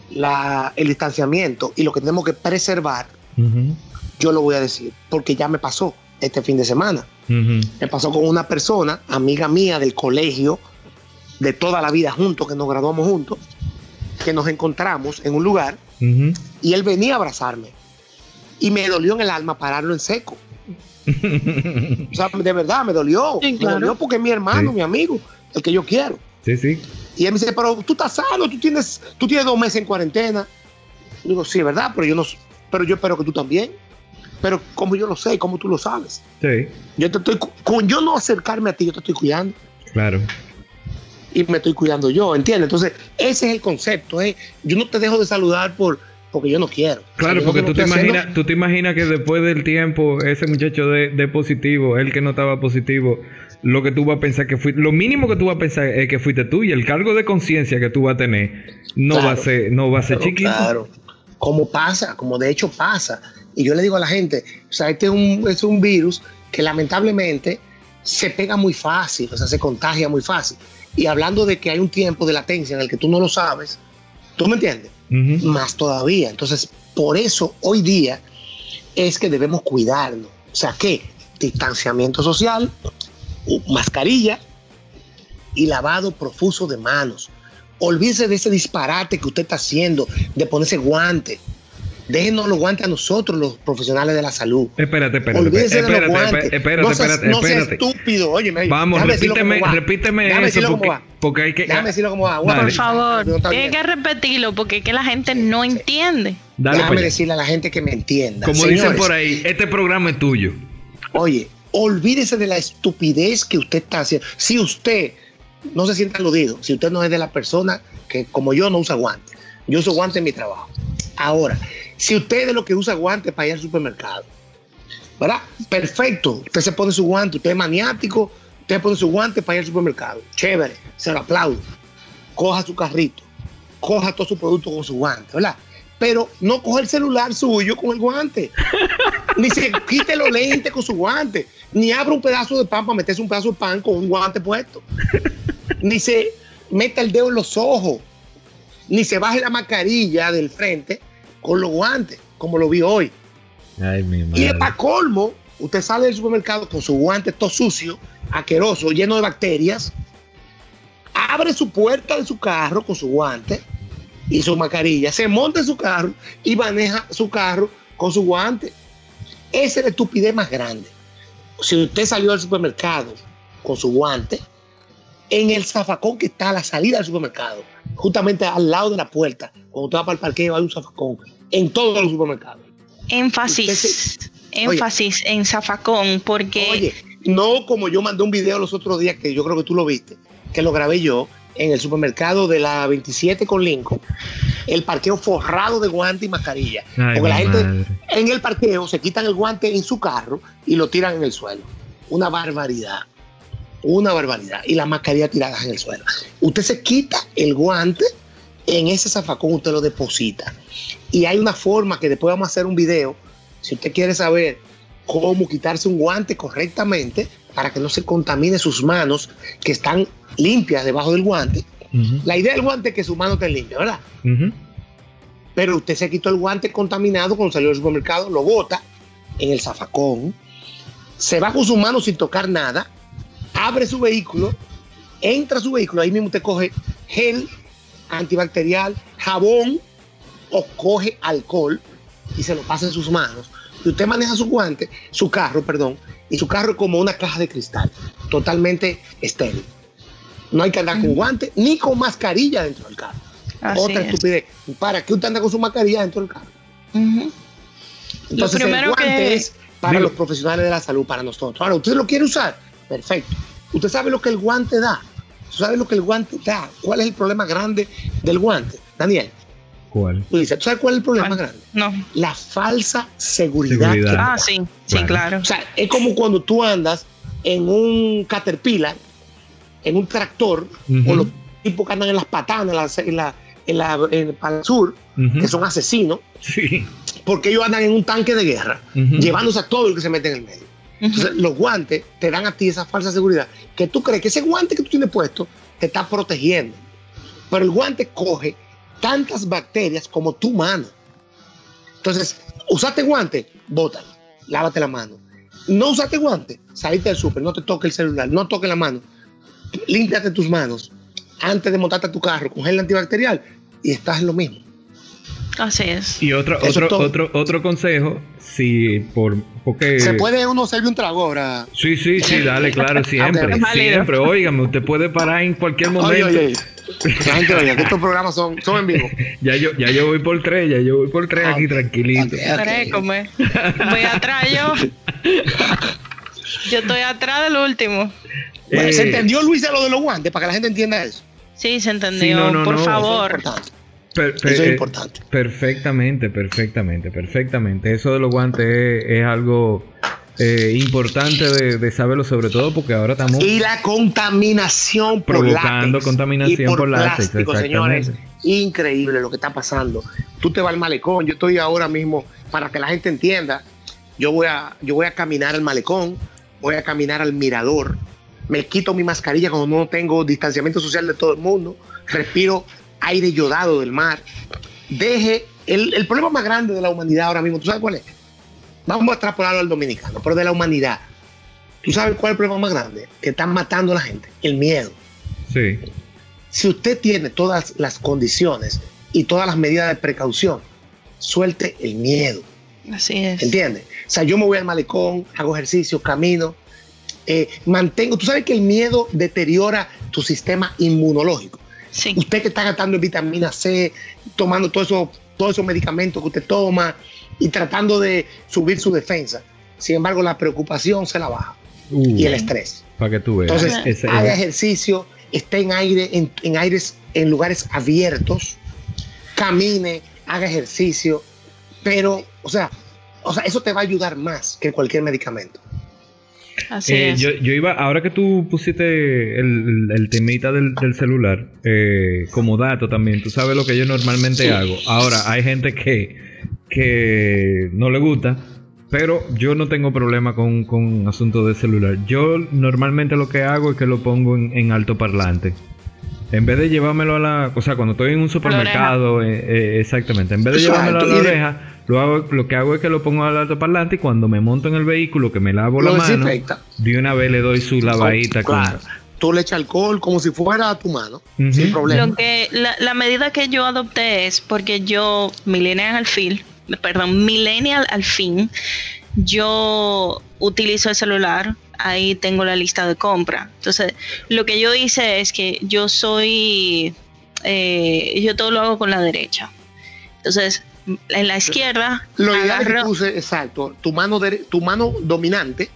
S3: la, el distanciamiento y lo que tenemos que preservar, yo lo voy a decir, porque ya me pasó este fin de semana. Me pasó con una persona, amiga mía del colegio, de toda la vida juntos, que nos graduamos juntos, que nos encontramos en un lugar y él venía a abrazarme. Y me dolió en el alma pararlo en seco. o sea, de verdad, me dolió. Me dolió porque es mi hermano, mi amigo, el que yo quiero.
S1: Sí, sí.
S3: Y él me dice, pero tú estás sano, tú tienes, tú tienes dos meses en cuarentena. digo, sí, ¿verdad? Pero yo no, pero yo espero que tú también. Pero como yo lo sé, como tú lo sabes.
S1: Sí.
S3: Yo te estoy, con yo no acercarme a ti, yo te estoy cuidando.
S1: Claro.
S3: Y me estoy cuidando yo, ¿entiendes? Entonces, ese es el concepto. ¿eh? Yo no te dejo de saludar por porque yo no quiero.
S1: Claro, porque tú, te imaginas, tú te imaginas que después del tiempo ese muchacho de, positivo, él que no estaba positivo, lo que tú vas a pensar que fuiste, lo mínimo que tú vas a pensar es que fuiste tú y el cargo de conciencia que tú vas a tener no va a ser, no va a ser chiquito. Claro,
S3: como pasa, como de hecho pasa. Y yo le digo a la gente, o sea, este es un, es un virus que lamentablemente se pega muy fácil, o sea, se contagia muy fácil. Y hablando de que hay un tiempo de latencia en el que tú no lo sabes, ¿tú me entiendes? Más todavía. Entonces, por eso hoy día es que debemos cuidarnos. O sea, ¿qué? Distanciamiento social, mascarilla y lavado profuso de manos. Olvídese de ese disparate que usted está haciendo, de ponerse guantes. Déjenos los guantes a nosotros, los profesionales de la salud.
S1: Espérate, espérate. Olvídese espérate, de los guantes. Espérate,
S3: no
S1: espérate,
S3: no sea estúpido. Oye,
S1: Vamos, repíteme, repíteme
S3: Déjame
S1: eso.
S3: Porque, va.
S1: porque, hay que.
S3: Déjame decirlo cómo va.
S2: Por favor, tiene que repetirlo porque es que la gente no entiende.
S3: Dale Déjame decirle a la gente que me entienda.
S1: Como
S3: Señores,
S1: dicen por ahí, este programa es tuyo.
S3: Oye, olvídese de la estupidez que usted está haciendo. Si usted no se siente aludido, si usted no es de la persona que, como yo, no usa guantes. Yo uso guantes en mi trabajo. Ahora, si usted es de lo que usa guantes para ir al supermercado, ¿verdad? Perfecto. Usted se pone su guante, usted es maniático, usted pone su guante para ir al supermercado. Chévere, se lo aplaudo. Coja su carrito, coja todo su producto con su guante, ¿verdad? Pero no coja el celular suyo con el guante. ni se quite los lentes con su guante. Ni abra un pedazo de pan para meterse un pedazo de pan con un guante puesto. ni se meta el dedo en los ojos. Ni se baje la mascarilla del frente con los guantes, como lo vi hoy.
S1: Ay, mi madre.
S3: Y es para colmo, usted sale del supermercado con su guante todo sucio, aqueroso, lleno de bacterias, abre su puerta de su carro con su guante y su mascarilla, se monta en su carro y maneja su carro con su guante. Esa es la estupidez más grande. Si usted salió del supermercado con su guante, en el zafacón que está a la salida del supermercado, justamente al lado de la puerta, cuando usted va para el parqueo hay un zafacón, en todos los supermercados.
S2: Énfasis, énfasis en zafacón, porque...
S3: Oye, no como yo mandé un video los otros días, que yo creo que tú lo viste, que lo grabé yo, en el supermercado de la 27 con Lincoln, el parqueo forrado de guante y mascarilla.
S1: Ay,
S3: porque la gente
S1: madre.
S3: en el parqueo se quitan el guante en su carro y lo tiran en el suelo. Una barbaridad. Una barbaridad. Y las mascarillas tiradas en el suelo. Usted se quita el guante, en ese zafacón usted lo deposita. Y hay una forma que después vamos a hacer un video. Si usted quiere saber cómo quitarse un guante correctamente para que no se contamine sus manos que están limpias debajo del guante. La idea del guante es que su mano esté limpia, ¿verdad? Pero usted se quitó el guante contaminado cuando salió del supermercado, lo bota en el zafacón, se va con su mano sin tocar nada, abre su vehículo, entra a su vehículo, ahí mismo usted coge gel antibacterial, jabón o coge alcohol y se lo pasa en sus manos. Y usted maneja su guante, su carro, perdón, y su carro es como una caja de cristal, totalmente estéril. No hay que andar con guante ni con mascarilla dentro del carro.
S2: Así
S3: Otra
S2: es.
S3: estupidez. ¿Para qué usted anda con su mascarilla dentro del carro? Entonces el
S2: primero
S3: guante
S2: que-
S3: es para
S1: Digo-
S3: los profesionales de la salud, para nosotros. Ahora, ¿usted lo quiere usar? Perfecto. ¿Usted sabe lo que el guante da? ¿Sabe lo que el guante da? ¿Cuál es el problema grande del guante? Daniel,
S1: ¿Cuál?
S3: tú dices, ¿tú sabes cuál es el problema
S2: ¿Cuál?
S3: grande?
S2: No.
S3: La falsa seguridad.
S1: Seguridad.
S2: Ah, sí, sí,
S1: Claro.
S2: claro.
S3: O sea, es como cuando tú andas en un Caterpillar, en un tractor, o los tipos que andan en las patanas, en la, en la, en la- en- para el sur, que son asesinos,
S1: Sí.
S3: porque ellos andan en un tanque de guerra,
S1: Ujú.
S3: llevándose a todo el que se mete en el medio. Entonces, los guantes te dan a ti esa falsa seguridad, que tú crees que ese guante que tú tienes puesto te está protegiendo. Pero el guante coge tantas bacterias como tu mano. Entonces, usaste guante, bótalo, lávate la mano. No usaste guante, saliste del súper, no te toques el celular, no toques la mano. Límpiate tus manos antes de montarte a tu carro con gel antibacterial y estás en lo mismo.
S2: Así es.
S1: Y otro,
S3: Eso
S1: otro, otro, otro consejo, si por porque
S3: ¿Se puede uno servir un trago ahora?
S1: Sí, sí, sí, dale, claro, siempre, siempre. Óigame, usted puede parar en cualquier momento.
S3: oye, oye. La gente oye, que estos programas son, son en vivo.
S1: Ya yo, ya yo voy por tres, ya yo voy por tres
S3: Ah,
S1: aquí
S3: ok.
S1: tranquilito.
S2: Come. Voy atrás yo. Yo estoy atrás del último.
S3: Bueno,
S1: Eh,
S3: ¿Se entendió, Luisa, lo de los guantes? Para que la gente entienda eso.
S2: Sí, se entendió.
S1: Sí, no, no,
S2: Por
S1: no.
S3: Eso es
S2: favor.
S1: Per- per-
S3: Eso es
S1: eh,
S3: importante.
S1: Perfectamente, perfectamente, perfectamente. Eso de los guantes es, es algo eh, importante de, saberlo, sobre todo porque ahora estamos.
S3: Y la contaminación por
S1: provocando contaminación por, por plástico,
S3: señores. Increíble lo que está pasando. Tú te vas al malecón. Yo estoy ahora mismo, para que la gente entienda, yo voy a, yo voy a caminar al malecón, voy a caminar al mirador, me quito mi mascarilla cuando no tengo distanciamiento social de todo el mundo, respiro aire yodado del mar. Deje. El, el problema más grande de la humanidad ahora mismo, ¿tú sabes cuál es? Vamos a extrapolarlo al dominicano, pero de la humanidad. ¿Tú sabes cuál es el problema más grande? Que están matando a la gente. El miedo.
S1: Sí.
S3: Si usted tiene todas las condiciones y todas las medidas de precaución, suelte el miedo.
S2: Así es.
S3: ¿Entiendes? O sea, yo me voy al malecón, hago ejercicio, camino, eh, mantengo. Tú sabes que el miedo deteriora tu sistema inmunológico.
S2: Sí.
S3: Usted que está gastando vitamina C, tomando todos esos todo esos medicamentos que usted toma y tratando de subir su defensa. Sin embargo, la preocupación se la baja
S1: Uh,
S3: y el estrés.
S1: Para que tú veas.
S3: Entonces,
S1: Ese-
S3: haga ejercicio, esté en aire, en, en aires, en lugares abiertos, camine, haga ejercicio, pero, o sea, o sea, eso te va a ayudar más que cualquier medicamento.
S2: Así
S1: Eh,
S2: es.
S1: yo, yo iba, ahora que tú pusiste el, el, el temita del, del celular eh, como dato también, tú sabes lo que yo normalmente
S3: Sí.
S1: hago. Ahora, hay gente que, que no le gusta, pero yo no tengo problema con, con asuntos de celular. Yo normalmente lo que hago es que lo pongo en, en alto parlante. En vez de llevármelo a la... O sea, cuando estoy en un supermercado, eh, eh, exactamente. En vez de llevármelo a la oreja, lo, hago, lo que hago es que lo pongo al alto parlante y cuando me monto en el vehículo, que me lavo
S3: Lo
S1: la mano, de una vez le doy su lavadita con...
S3: Claro. Tú le echas alcohol como si fuera a tu mano, sin problema.
S2: Lo que la, la medida que yo adopté es porque yo millennial al fin, perdón, millennial al fin, yo utilizo el celular, ahí tengo la lista de compra. Entonces, lo que yo hice es que yo soy, eh, yo todo lo hago con la derecha. Entonces, en la izquierda
S3: Lo ideal es que
S2: agarro-
S3: tú uses, exacto, tu mano, dere- tu mano dominante,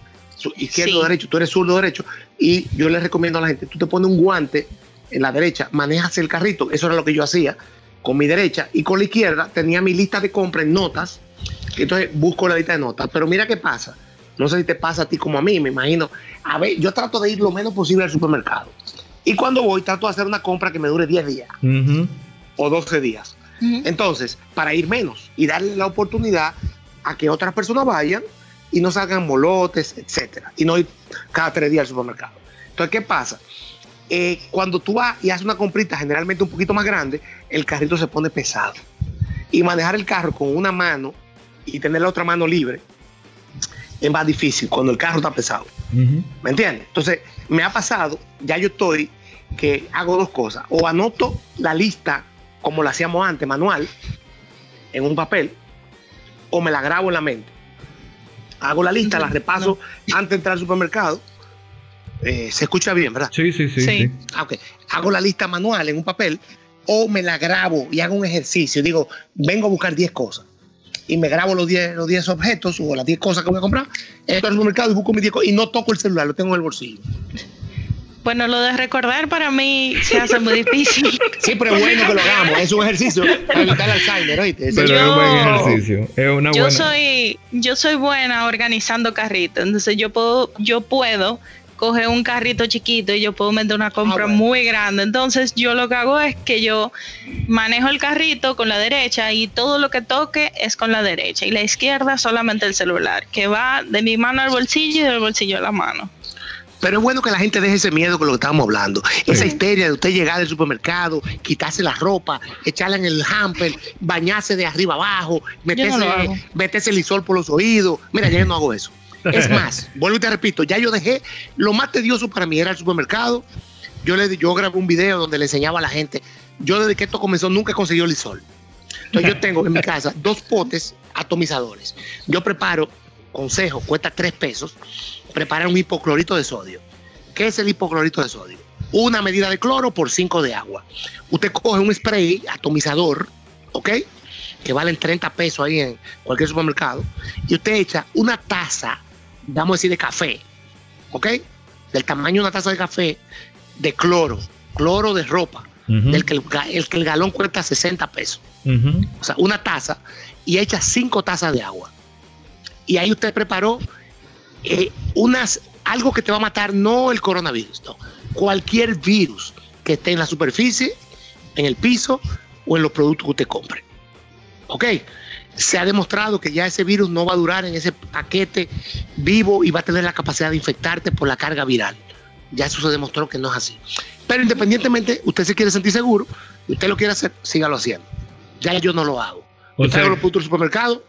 S3: izquierdo
S2: Sí.
S3: derecho, tú eres zurdo derecho, y yo le recomiendo a la gente, tú te pones un guante en la derecha, manejas el carrito, eso era lo que yo hacía con mi derecha, y con la izquierda tenía mi lista de compra en notas, y entonces busco la lista de notas, pero mira qué pasa, no sé si te pasa a ti como a mí, me imagino, a ver, yo trato de ir lo menos posible al supermercado, y cuando voy trato de hacer una compra que me dure 10 días o 12 días. Entonces, para ir menos y darle la oportunidad a que otras personas vayan y no salgan molotes, etcétera, y no ir cada tres días al supermercado. Entonces, ¿qué pasa? Eh, cuando tú vas y haces una comprita generalmente un poquito más grande, el carrito se pone pesado. Y manejar el carro con una mano y tener la otra mano libre es más difícil cuando el carro está pesado. ¿Me entiendes? Entonces, me ha pasado, ya yo estoy, que hago dos cosas. O anoto la lista, como la hacíamos antes, manual, en un papel, o me la grabo en la mente. Hago la lista, la repaso antes de entrar al supermercado. Eh, se escucha bien, ¿verdad?
S1: Sí, sí, sí,
S2: Sí.
S1: sí.
S3: Ok. Hago la lista manual en un papel, o me la grabo y hago un ejercicio. Digo, vengo a buscar 10 cosas. Y me grabo los 10, los 10 objetos o las 10 cosas que voy a comprar. Entro al supermercado y busco mis 10 cosas. Y no toco el celular, lo tengo en el bolsillo.
S2: Bueno, lo de recordar para mí se hace muy difícil.
S3: Sí, pero es bueno que lo hagamos. Es un ejercicio para evitar el Alzheimer, ¿oíste?
S1: Pero
S2: Yo-
S1: es un buen ejercicio. Es una
S2: yo
S1: buena...
S2: soy yo soy buena organizando carritos entonces yo puedo yo puedo coger un carrito chiquito y yo puedo meter una compra
S3: Ah, bueno.
S2: muy grande entonces yo lo que hago es que yo manejo el carrito con la derecha y todo lo que toque es con la derecha y la izquierda solamente el celular que va de mi mano al bolsillo y del bolsillo a la mano
S3: Pero es bueno que la gente deje ese miedo con lo que estábamos hablando. Esa histeria de usted llegar del supermercado, quitarse la ropa, echarla en el hamper, bañarse de arriba abajo, meterse, el lisol por los oídos. Mira, ya yo no hago eso. Es más, vuelvo y te repito, ya yo dejé, lo más tedioso para mí era el supermercado. Yo, le, yo grabé un video donde le enseñaba a la gente, yo desde que esto comenzó nunca he conseguido el lisol. Entonces yo tengo en mi casa dos potes atomizadores. Yo preparo, consejo, cuesta tres pesos, preparar un hipoclorito de sodio. ¿Qué es el hipoclorito de sodio? Una medida de cloro por 5 de agua. Usted coge un spray atomizador, ¿ok? Que valen 30 pesos ahí en cualquier supermercado. Y usted echa una taza, vamos a decir, de café, ¿ok? Del tamaño de una taza de café, de cloro, cloro de ropa, del que el, ga- el que el galón cuesta 60 pesos o sea, una taza y echa cinco tazas de agua. Y ahí usted preparó eh, unas, algo que te va a matar, no el coronavirus, no. Cualquier virus que esté en la superficie, en el piso o en los productos que usted compre. ¿Ok? Se ha demostrado que ya ese virus no va a durar en ese paquete vivo y va a tener la capacidad de infectarte por la carga viral. Ya eso se demostró que no es así. Pero independientemente, usted se quiere sentir seguro, y usted lo quiere hacer, sígalo haciendo. Ya yo no lo hago.
S1: O
S3: yo traigo los productos del supermercado,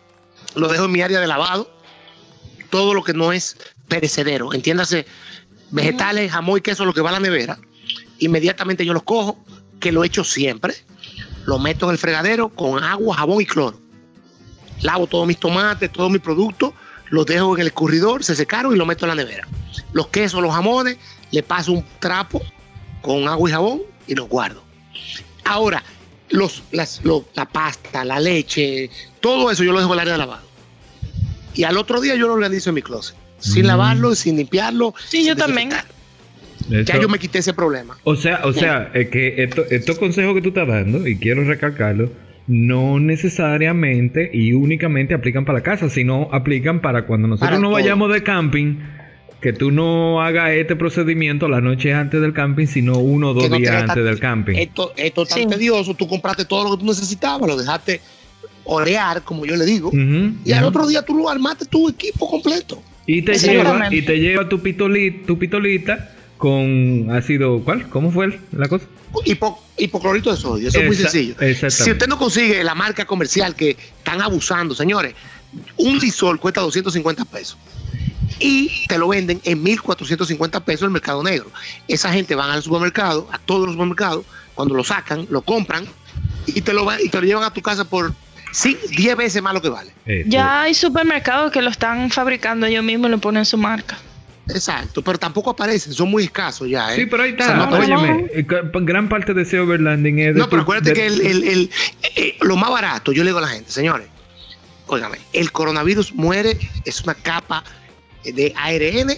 S3: lo dejo en mi área de lavado, todo lo que no es perecedero, entiéndase, vegetales, jamón y queso, lo que va a la nevera, inmediatamente yo los cojo, que lo echo siempre, lo meto en el fregadero con agua, jabón y cloro. Lavo todos mis tomates, todos mis productos, los dejo en el escurridor, se secaron y los meto en la nevera. Los quesos, los jamones, le paso un trapo con agua y jabón y los guardo. Ahora, los, las- la pasta, la leche, todo eso yo lo dejo en el área de lavado. Y al otro día yo lo organizo en mi closet, sin
S1: Mm.
S3: lavarlo, sin limpiarlo.
S2: Sí,
S3: sin
S2: yo también.
S3: Ya yo me quité ese problema.
S1: O sea, o sea, es que esto- estos consejos que tú estás dando, y quiero recalcarlo, no necesariamente y únicamente aplican para la casa, sino aplican para cuando nosotros
S3: Para
S1: no
S3: todo.
S1: vayamos de camping, que tú no hagas este procedimiento la noche antes del camping, sino uno o dos
S3: no
S1: días antes del camping.
S3: Esto, esto es tan
S2: Sí.
S3: tedioso, tú compraste todo lo que tú necesitabas, lo dejaste orear, como yo le digo, y al otro día tú lo armaste tu equipo completo.
S1: Y te lleva, y te lleva tu pitolita, tu pitolita con ácido, ¿cuál? ¿Cómo fue la cosa?
S3: Hipo- hipoclorito de sodio, eso es muy sencillo. Si usted no consigue la marca comercial que están abusando, señores, un lisol cuesta 250 pesos y te lo venden en 1450 pesos en el mercado negro. Esa gente van al supermercado, a todos los supermercados, cuando lo sacan, lo compran y te lo, va- y te lo llevan a tu casa por sí, 10 veces más lo que vale.
S1: Eso.
S2: Ya hay supermercados que lo están fabricando ellos mismos y le ponen su marca.
S3: Exacto, pero tampoco aparecen, son muy escasos ya. ¿eh?
S1: Sí, pero ahí
S3: O sea,
S1: está.
S3: no aparecen.
S1: Óyeme, eh, gran parte de ese overlanding es de
S3: No, pero acuérdate
S1: de-
S3: que el, el- el- eh, lo más barato, yo le digo a la gente, señores, óigame, el coronavirus muere, es una capa de ARN,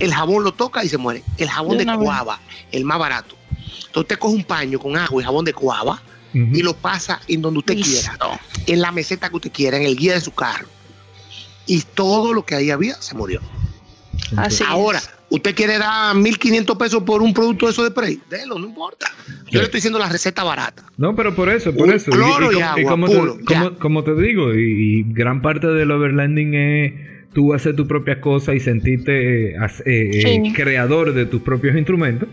S3: el jabón lo toca y se muere. El jabón
S2: De
S3: de cuava, el más barato. Entonces usted coge un paño con agua y jabón de cuava Y lo pasa en donde usted quiera, en la meseta que usted quiera, en el guía de su carro. Y todo lo que ahí había se murió.
S2: Así es.
S3: Ahora, ¿usted quiere dar 1.500 pesos por un producto de eso de Prey? Délo, no importa. Yo
S1: Sí.
S3: le estoy diciendo la receta barata.
S1: No, pero por eso, por
S3: Un
S1: eso.
S3: cloro y
S1: como-
S3: agua,
S1: como,
S3: puro,
S1: te, como, como te digo, y, y gran parte del overlanding es tú hacer tus propias cosas y sentirte eh, eh, eh,
S2: Sí.
S1: creador de tus propios instrumentos.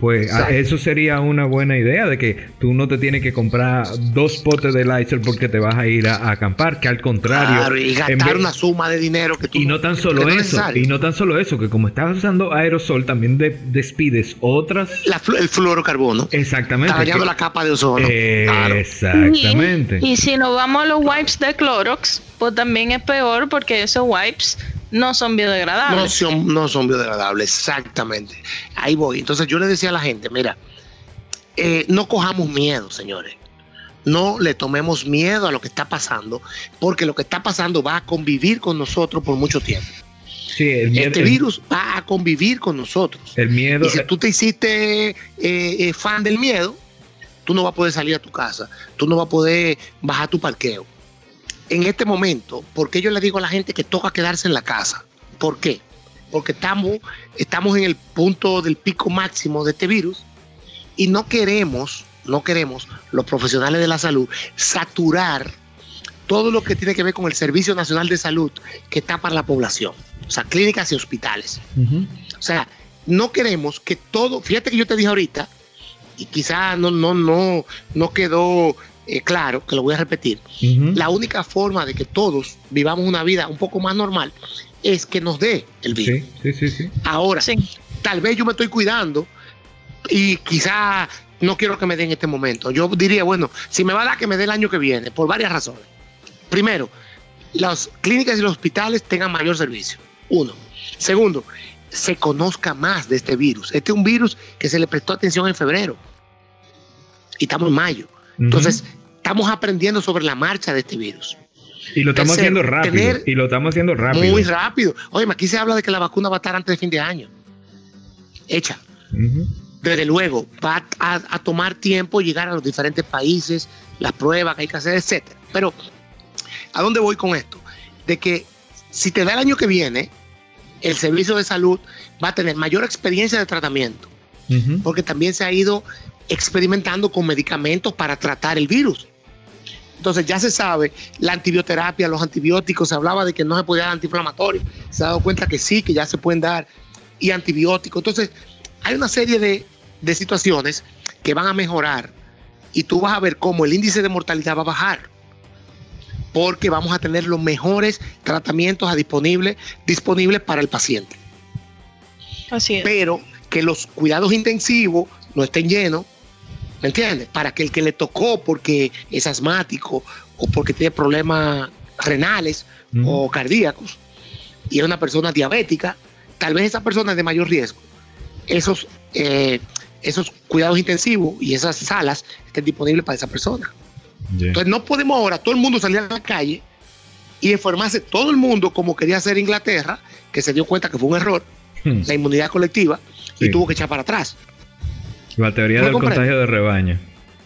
S1: Pues a-
S3: Exacto.
S1: eso sería una buena idea de que tú no te tienes que comprar dos potes de Lysol porque te vas a ir a, a acampar, que al contrario.
S3: Claro, y
S1: en
S3: gastar
S1: vez-
S3: una suma de dinero que tú
S1: y no tan solo
S3: no
S1: eso,
S3: necesario.
S1: y no tan solo eso, que como estás usando aerosol, también de- despides otras.
S3: La el fluorocarbono.
S1: Exactamente.
S3: Está dañando la capa de ozono.
S1: Eh,
S3: Claro.
S1: Exactamente.
S2: Y, y si nos vamos a los wipes de Clorox, pues también es peor porque esos wipes no son
S3: No
S2: biodegradables.
S3: son, no son biodegradables, exactamente. Ahí voy. Entonces yo le decía a la gente, mira, eh, no cojamos miedo, señores. No le tomemos miedo a lo que está pasando, porque lo que está pasando va a convivir con nosotros por mucho tiempo.
S1: Sí, el miedo.
S3: Este
S1: el-
S3: virus va a convivir con nosotros.
S1: El miedo.
S3: Y si tú te hiciste eh, eh, fan del miedo, tú no vas a poder salir a tu casa, tú no vas a poder bajar tu parqueo. En este momento, ¿por qué yo le digo a la gente que toca quedarse en la casa? ¿Por qué? Porque estamos, estamos en el punto del pico máximo de este virus y no queremos, no queremos los profesionales de la salud saturar todo lo que tiene que ver con el Servicio Nacional de Salud que está para la población, o sea, clínicas y hospitales. O sea, no queremos que todo, fíjate que yo te dije ahorita, y quizá no, no, no, no quedó eh, claro, que lo voy a repetir. La única forma de que todos vivamos una vida un poco más normal es que nos dé el virus.
S1: Sí, sí, sí, sí.
S3: Ahora,
S2: Sí.
S3: tal vez yo me estoy cuidando y quizá no quiero que me dé en este momento. Yo diría, bueno, si me va a dar que me dé el año que viene, por varias razones. Primero, las clínicas y los hospitales tengan mayor servicio. Uno. Segundo, se conozca más de este virus. Este es un virus que se le prestó atención en febrero y estamos en mayo. Entonces, estamos aprendiendo sobre la marcha de este virus.
S1: y lo estamos
S3: tercero,
S1: haciendo rápido. Y lo estamos haciendo rápido.
S3: Muy rápido. Oye, aquí se habla de que la vacuna va a estar antes de fin de año. Hecha. Desde luego, va a, a tomar tiempo llegar a los diferentes países, las pruebas que hay que hacer, etcétera. Pero, ¿a dónde voy con esto? De que si te da el año que viene, el servicio de salud va a tener mayor experiencia de tratamiento, porque también se ha ido experimentando con medicamentos para tratar el virus. Entonces ya se sabe, la antibioterapia, los antibióticos, se hablaba de que no se podía dar antiinflamatorio, se ha dado cuenta que sí, que ya se pueden dar, y antibióticos. Entonces, hay una serie de, de situaciones que van a mejorar y tú vas a ver cómo el índice de mortalidad va a bajar porque vamos a tener los mejores tratamientos disponibles disponibles para el paciente.
S2: Así es.
S3: Pero que los cuidados intensivos no estén llenos, ¿me entiendes? Para que el que le tocó porque es asmático o porque tiene problemas renales o cardíacos y es una persona diabética, tal vez esa persona es de mayor riesgo. Esos, eh, esos cuidados intensivos y esas salas estén disponibles para esa persona. Entonces no podemos ahora todo el mundo salir a la calle y informarse todo el mundo como quería hacer Inglaterra, que se dio cuenta que fue un error, hmm. la inmunidad colectiva, y tuvo que echar para atrás.
S1: La teoría del contagio de rebaño.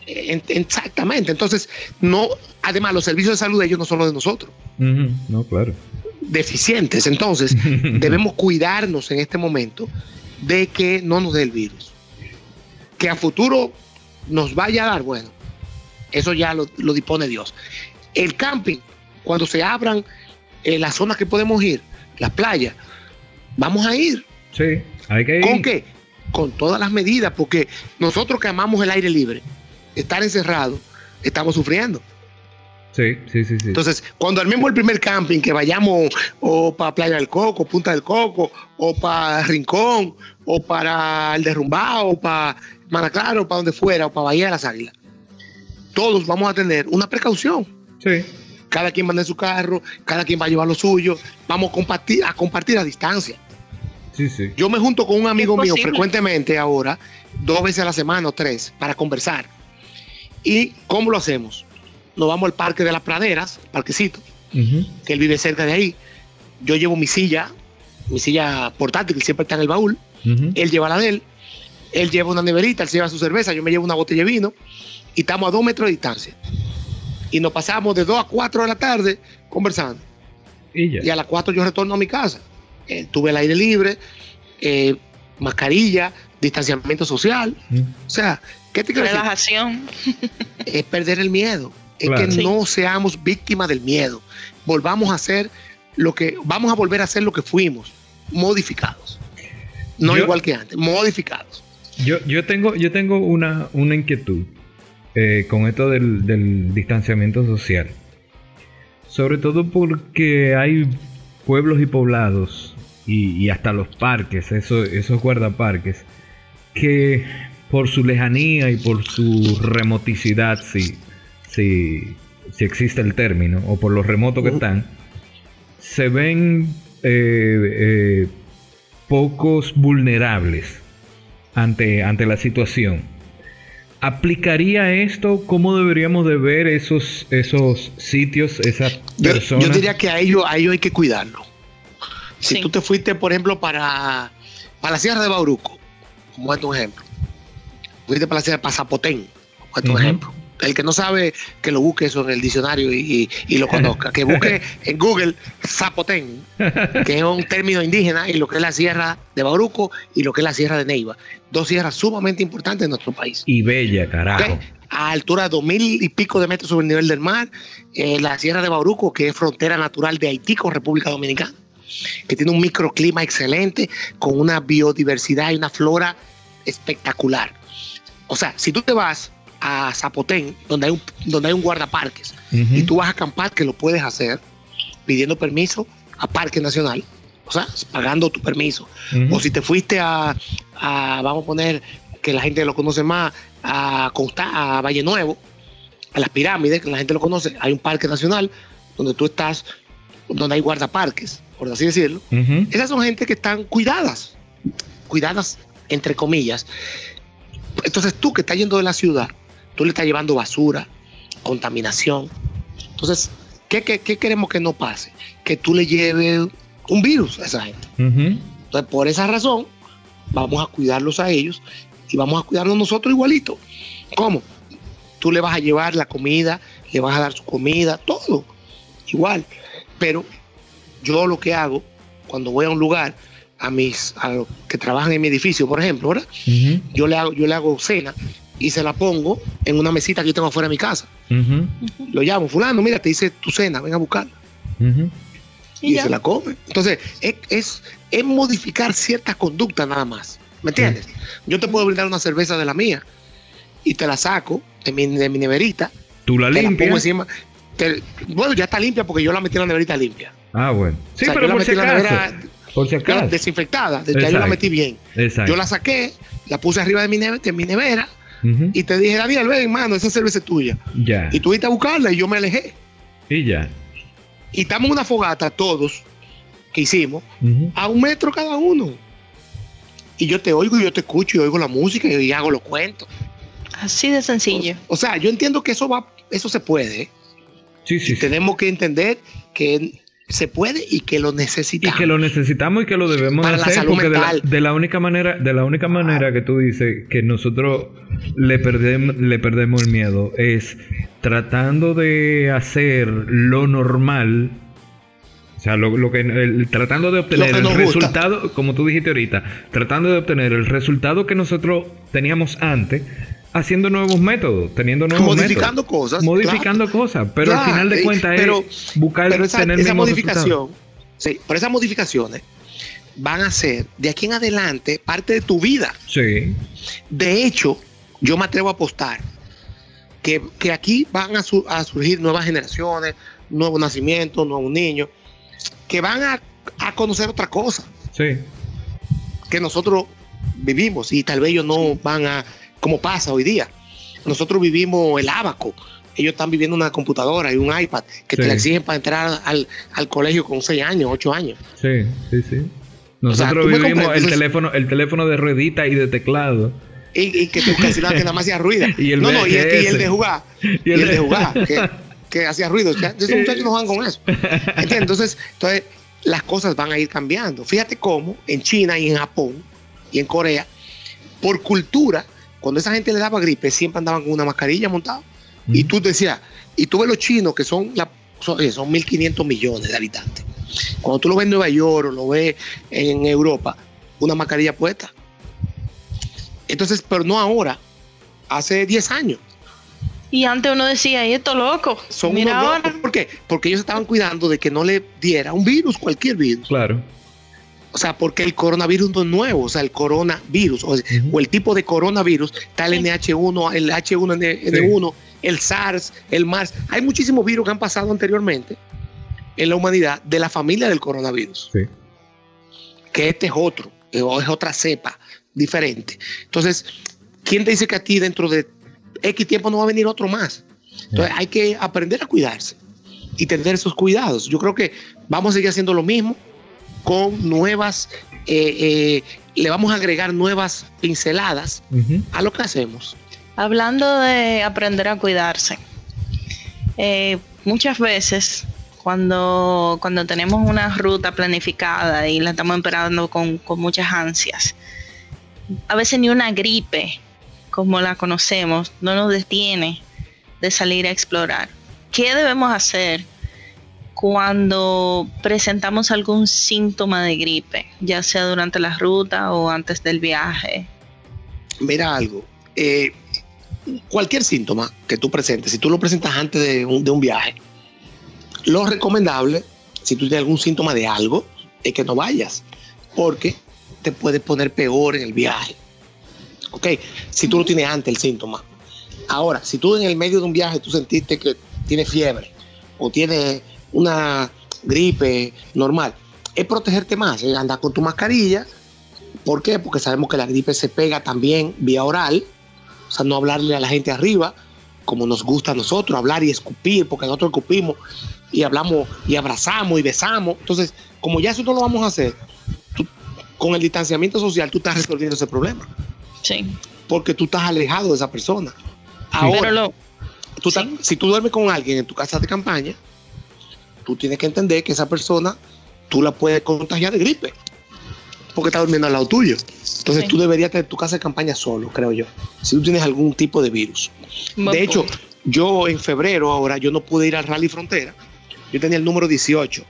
S3: Exactamente. Entonces, no, además, los servicios de salud de ellos no son los de nosotros.
S1: No, claro.
S3: Deficientes. Entonces, debemos cuidarnos en este momento de que no nos dé el virus. Que a futuro nos vaya a dar, bueno, eso ya lo, dispone Dios. El camping, cuando se abran eh, las zonas que podemos ir, las playas, vamos a ir.
S1: Sí, hay que ir.
S3: ¿Con qué? Con todas las medidas, porque nosotros que amamos el aire libre, estar encerrado, estamos sufriendo.
S1: Sí, sí, sí, sí.
S3: Entonces, cuando armemos el primer camping, que vayamos o para Playa del Coco, Punta del Coco, o para Rincón, o para el Derrumbado, o para Manaclaro, o para donde fuera, o para Bahía de las Águilas, todos vamos a tener una precaución.
S1: Sí.
S3: Cada quien va en su carro, cada quien va a llevar lo suyo, vamos a compartir a, compartir a distancia.
S1: Sí, sí.
S3: Yo me junto con un amigo mío frecuentemente ahora, dos veces a la semana o tres, para conversar. ¿Y cómo lo hacemos? Nos vamos al Parque de las Praderas, parquecito, que él vive cerca de ahí. Yo llevo mi silla, mi silla portátil, que siempre está en el baúl. Él lleva la de él. Él lleva una neverita, él lleva su cerveza, yo me llevo una botella de vino y estamos a dos metros de distancia. Y nos pasamos de dos a cuatro de la tarde conversando. Y, a las cuatro yo retorno a mi casa. Eh, tuve el aire libre, eh, mascarilla, distanciamiento social. Mm. O sea, ¿qué te
S2: Relajación.
S3: Es perder el miedo. Es que no seamos víctimas del miedo. Volvamos a hacer lo que, vamos a volver a hacer lo que fuimos, modificados. No igual que antes, modificados.
S1: Yo, yo tengo, yo tengo una, una inquietud. Eh, con esto del, distanciamiento social. Sobre todo porque hay pueblos y poblados y, hasta los parques, esos guardaparques, que por su lejanía y por su remoticidad, si, si, si existe el término, o por lo remoto que están, se ven eh, eh, pocos vulnerables ante, ante la situación. ¿Aplicaría esto? ¿Cómo deberíamos de ver esos, esos sitios, esas personas?
S3: Yo, diría que a ellos, a ellos hay que cuidarlo. Si tú te fuiste, por ejemplo, para, para la Sierra de Bauruco, como es tu ejemplo. Fuiste para la Sierra de Pasapotén, como es tu ejemplo el que no sabe, que lo busque eso en el diccionario y, lo conozca. Que busque en Google Zapotén, que es un término indígena, y lo que es la sierra de Bauruco y lo que es la sierra de Neiva. Dos sierras sumamente importantes en nuestro país.
S1: Y bella, carajo.
S3: A altura de dos mil y pico de metros sobre el nivel del mar, eh, la sierra de Bauruco, que es frontera natural de Haití con República Dominicana, que tiene un microclima excelente, con una biodiversidad y una flora espectacular. O sea, si tú te vas a Zapotén, donde hay un, donde hay un guardaparques, y tú vas a acampar, que lo puedes hacer pidiendo permiso a Parque Nacional, o sea, pagando tu permiso. O si te fuiste a, vamos a poner que la gente lo conoce más, a, Consta, a Valle Nuevo, a las pirámides, que la gente lo conoce, hay un parque nacional donde tú estás, donde hay guardaparques, por así decirlo. Esas son gente que están cuidadas, cuidadas entre comillas. Entonces tú que estás yendo de la ciudad, tú le estás llevando basura, contaminación. Entonces, ¿qué, queremos que no pase? Que tú le lleves un virus a esa gente. Entonces, por esa razón, vamos a cuidarlos a ellos y vamos a cuidarnos nosotros igualito. ¿Cómo? Tú le vas a llevar la comida, le vas a dar su comida, todo igual. Pero yo lo que hago cuando voy a un lugar, a mis a los que trabajan en mi edificio, por ejemplo, ¿verdad? Yo le hago, yo le hago cena y se la pongo en una mesita que yo tengo afuera de mi casa. Lo llamo, fulano, mira, te dice tu cena, ven a buscarla.
S2: Y
S3: se la come. Entonces, es, es, es modificar ciertas conductas nada más. ¿Me entiendes? Yo te puedo brindar una cerveza de la mía y te la saco de mi, de mi neverita,
S1: Tú la
S3: la pongo
S1: limpias.
S3: encima. te- bueno, ya está limpia porque yo la metí en la neverita limpia.
S1: Ah, bueno. Sí,
S3: O sea,
S1: pero por si acaso.
S3: nevera
S1: Por si acaso.
S3: desinfectada. Ya yo la metí bien.
S1: Exacto.
S3: Yo la saqué, la puse arriba de mi, neve- de mi nevera y te dije, Daniel, ven, hermano, esa cerveza es tuya.
S1: Ya.
S3: Y tú fuiste a buscarla y yo me alejé.
S1: Y ya.
S3: Y estamos en una fogata todos que hicimos a un metro cada uno. Y yo te oigo y yo te escucho y oigo la música y hago los cuentos.
S2: Así de sencillo.
S3: O sea, yo entiendo que eso va, eso se puede.
S1: Sí, sí, sí.
S3: Tenemos que entender que se puede y que lo
S1: Y
S3: necesitamos.
S1: que lo necesitamos y que lo debemos
S3: Para
S1: hacer porque de la, de la única manera de la única manera que tú dices que nosotros le perdemos le perdemos el miedo es tratando de hacer lo normal o sea lo, lo que el- tratando de obtener el
S3: gusta.
S1: resultado como tú dijiste ahorita tratando de obtener el resultado que nosotros teníamos antes haciendo nuevos métodos teniendo nuevos
S3: modificando
S1: métodos,
S3: cosas.
S1: modificando cosas pero al final de
S3: y-
S1: cuentas
S3: pero-
S1: es buscar
S3: Pero esa,
S1: tener
S3: esa modificación, sí, pero esas modificaciones van a ser de aquí en adelante parte de tu vida.
S1: sí
S3: De hecho, yo me atrevo a apostar que, que aquí van a, su- a surgir nuevas generaciones, nuevos nacimientos, nuevos niños, que van a, a conocer otra cosa
S1: sí
S3: que nosotros vivimos y tal vez ellos no van a, como pasa hoy día. Nosotros vivimos el abaco. Ellos están viviendo una computadora y un iPad que te la exigen para entrar al, al colegio con 6 años, 8 años.
S1: Sí, sí, sí.
S3: O sea,
S1: Nosotros vivimos el
S3: entonces-
S1: teléfono, el teléfono de ruedita y de teclado.
S3: Y, y que tú casi nada, que nada más hacía ruido.
S1: Y el
S3: no, no, y el, y el
S1: VHS.
S3: de jugar.
S1: Y
S3: Y
S1: el de-
S3: jugar, que, que hacía ruido. Esos muchachos no juegan con eso. ¿Entiendes? Entonces, entonces, las cosas van a ir cambiando. Fíjate cómo en China y en Japón y en Corea, por cultura, cuando esa gente le daba gripe, siempre andaban con una mascarilla montada. Y tú decías, y tú ves los chinos que son, la, son, oye, son 1.500 millones de habitantes. Cuando tú lo ves en Nueva York o lo ves en Europa, una mascarilla puesta. Entonces, pero no ahora, hace 10 años.
S2: Y antes uno decía, ¿y esto loco?
S3: Son
S2: Mira
S3: unos
S2: ahora.
S3: locos. ¿Por qué? Porque ellos estaban cuidando de que no le diera un virus, cualquier virus.
S1: Claro.
S3: O sea, porque el coronavirus no es nuevo, o sea, el coronavirus, o, el tipo de coronavirus, está el
S2: Sí.
S3: NH1, el H1N1, el SARS, el MARS. Hay muchísimos virus que han pasado anteriormente en la humanidad de la familia del coronavirus,
S1: Sí.
S3: que este es otro, eh, o es otra cepa diferente. Entonces, ¿quién te dice que a ti dentro de X tiempo no va a venir otro más? Entonces, hay que aprender a cuidarse y tener esos cuidados. Yo creo que vamos a seguir haciendo lo mismo con nuevas, eh, eh, le vamos a agregar nuevas pinceladas a lo que hacemos.
S2: Hablando de aprender a cuidarse, eh, muchas veces cuando, cuando tenemos una ruta planificada y la estamos esperando con, con muchas ansias, a veces ni una gripe como la conocemos no nos detiene de salir a explorar. ¿Qué debemos hacer cuando presentamos algún síntoma de gripe, ya sea durante la ruta o antes del viaje?
S3: Mira algo, eh, cualquier síntoma que tú presentes, si tú lo presentas antes de un, de un viaje, lo recomendable, si tú tienes algún síntoma de algo, es que no vayas, porque te puedes poner peor en el viaje. Ok, si tú lo tienes antes el síntoma. Ahora, si tú en el medio de un viaje tú sentiste que tienes fiebre o tienes una gripe normal, es protegerte más, es andar con tu mascarilla. ¿Por qué? Porque sabemos que la gripe se pega también vía oral, o sea, no hablarle a la gente arriba, como nos gusta a nosotros, hablar y escupir, porque nosotros escupimos y hablamos y abrazamos y besamos. Entonces, como ya eso no lo vamos a hacer, tú- con el distanciamiento social tú estás resolviendo ese problema,
S2: Sí.
S3: porque tú estás alejado de esa persona. Ahora,
S2: lo,
S3: tú estás- si tú duermes con alguien en tu casa de campaña, tú tienes que entender que esa persona tú la puedes contagiar de gripe, porque está durmiendo al lado tuyo. Entonces
S2: Sí.
S3: tú deberías tener tu casa de campaña solo, creo yo, si tú tienes algún tipo de virus. De hecho, yo en febrero ahora yo no pude ir al Rally Frontera. Yo tenía el número 18.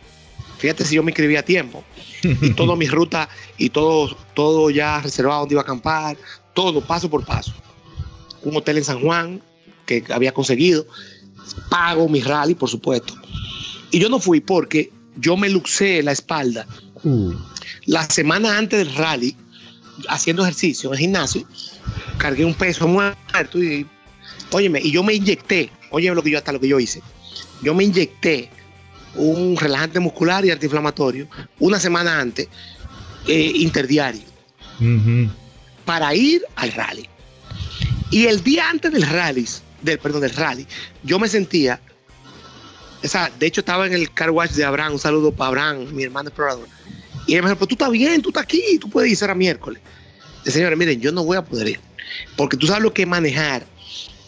S3: Fíjate si yo me inscribí a tiempo. Y toda mi ruta y todo, todo ya reservado donde iba a acampar, todo paso por paso. Un hotel en San Juan que había conseguido. Pago mi rally, por supuesto. Y yo no fui porque yo me luxé la espalda.
S1: Uh,
S3: La semana antes del rally, haciendo ejercicio en el gimnasio, cargué un peso muerto y, óyeme, y yo me inyecté, óyeme lo que yo hasta lo que yo hice. Yo me inyecté un relajante muscular y antiinflamatorio una semana antes, eh, interdiario, para ir al rally. Y el día antes del rally, del, perdón, del rally, yo me sentía, o sea, de hecho estaba en el car wash de Abraham, un saludo para Abraham, mi hermano explorador. Y él me dijo, pues tú estás bien, tú estás aquí, tú puedes ir, será miércoles. Y, señores, miren, yo no voy a poder ir, porque tú sabes lo que es manejar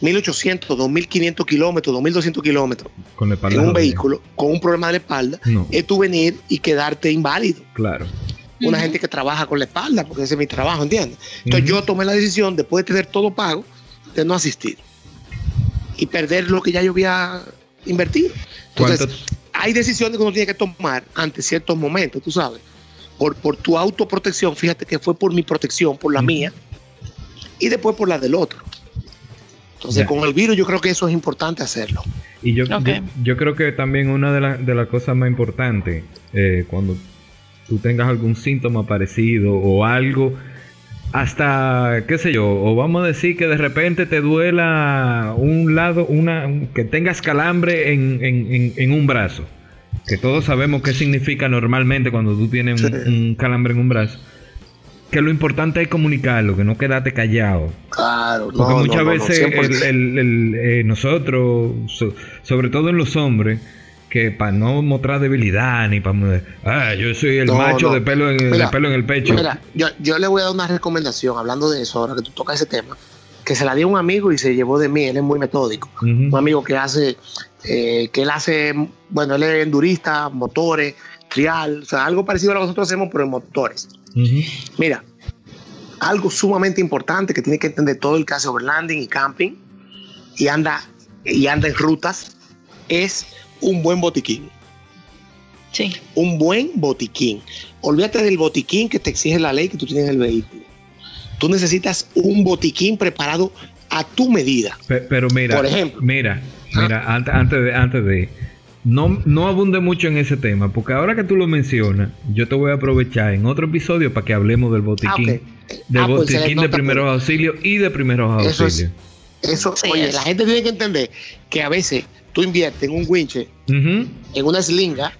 S3: 1800, 2500 kilómetros, 2200 kilómetros
S1: Con la espalda
S3: en un
S1: jodida.
S3: vehículo con un problema de la espalda,
S1: No.
S3: es tú venir y quedarte inválido
S1: Claro.
S3: una gente que trabaja con la espalda, porque ese es mi trabajo, ¿entiendes? Entonces yo tomé la decisión, después de tener todo pago, de no asistir y perder lo que ya yo había invertido. Entonces,
S1: ¿Cuánto-
S3: hay decisiones que uno tiene que tomar ante ciertos momentos, tú sabes. Por, por tu autoprotección, fíjate que fue por mi protección, por la mía, y después por la del otro. Entonces,
S1: Ya.
S3: con el virus yo creo que eso es importante hacerlo.
S1: Y yo, yo creo que también una de, la- de las cosas más importantes, eh, cuando tú tengas algún síntoma parecido o algo, hasta, qué sé yo, o vamos a decir que de repente te duela un lado, una que tengas calambre en, en- en- un brazo, que todos sabemos qué significa normalmente cuando tú tienes un, calambre en un brazo, que lo importante es comunicarlo, que no quedarte callado.
S3: Claro,
S1: Porque muchas veces el- el- el, eh, nosotros, so- sobre todo en los hombres, que para no mostrar debilidad ni para ah yo soy el
S3: No,
S1: macho
S3: no.
S1: de pelo en,
S3: Mira,
S1: de pelo en el pecho
S3: Mira, yo, yo le voy a dar una recomendación hablando de eso, ahora que tú tocas ese tema, que se la dio un amigo y se llevó de mí, él es muy metódico. Un amigo que hace, eh, que él hace, bueno, él es endurista, motores, trial, o sea, algo parecido a lo que nosotros hacemos, pero en motores. Mira, algo sumamente importante que tiene que entender todo el que hace overlanding y camping y anda, y anda en rutas es un buen botiquín
S2: Sí.
S3: un buen botiquín. Olvídate del botiquín que te exige la ley que tú tienes en el vehículo. Tú necesitas un botiquín preparado a tu medida.
S1: Pe- pero mira
S3: Por ejemplo.
S1: mira
S3: Ah.
S1: mira antes, antes de antes de no, no abunde mucho en ese tema, porque ahora que tú lo mencionas, yo te voy a aprovechar en otro episodio para que hablemos del botiquín,
S3: Ah,
S1: del
S3: Ah, pues,
S1: botiquín de primeros auxilios y de primeros
S3: Eso es-
S1: auxilios.
S3: Eso,
S2: Sí,
S3: oye,
S2: es.
S3: la gente tiene que entender que a veces tú inviertes en un winche, en una slinga,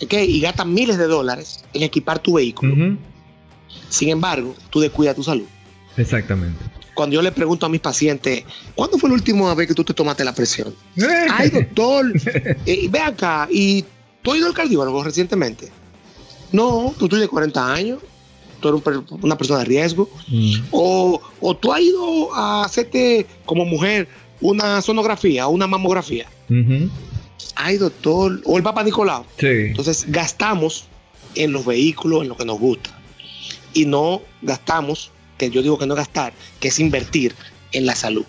S3: y gastas miles de dólares en equipar tu vehículo. Sin embargo, tú descuidas tu salud.
S1: Exactamente.
S3: Cuando yo le pregunto a mis pacientes, ¿cuándo fue la última vez que tú te tomaste la presión? Ay, doctor, eh, ve acá, ¿y tú has ido al cardiólogo recientemente? No, tú tienes 40 años, tú eres un una persona de riesgo.
S1: Mm.
S3: O, o tú has ido a hacerte como mujer una sonografía una mamografía.
S1: Ujú.
S3: Ay, doctor, o el Papa Nicolau.
S1: Sí.
S3: Entonces gastamos en los vehículos, en lo que nos gusta. Y no gastamos, que yo digo que no gastar, que es invertir en la salud.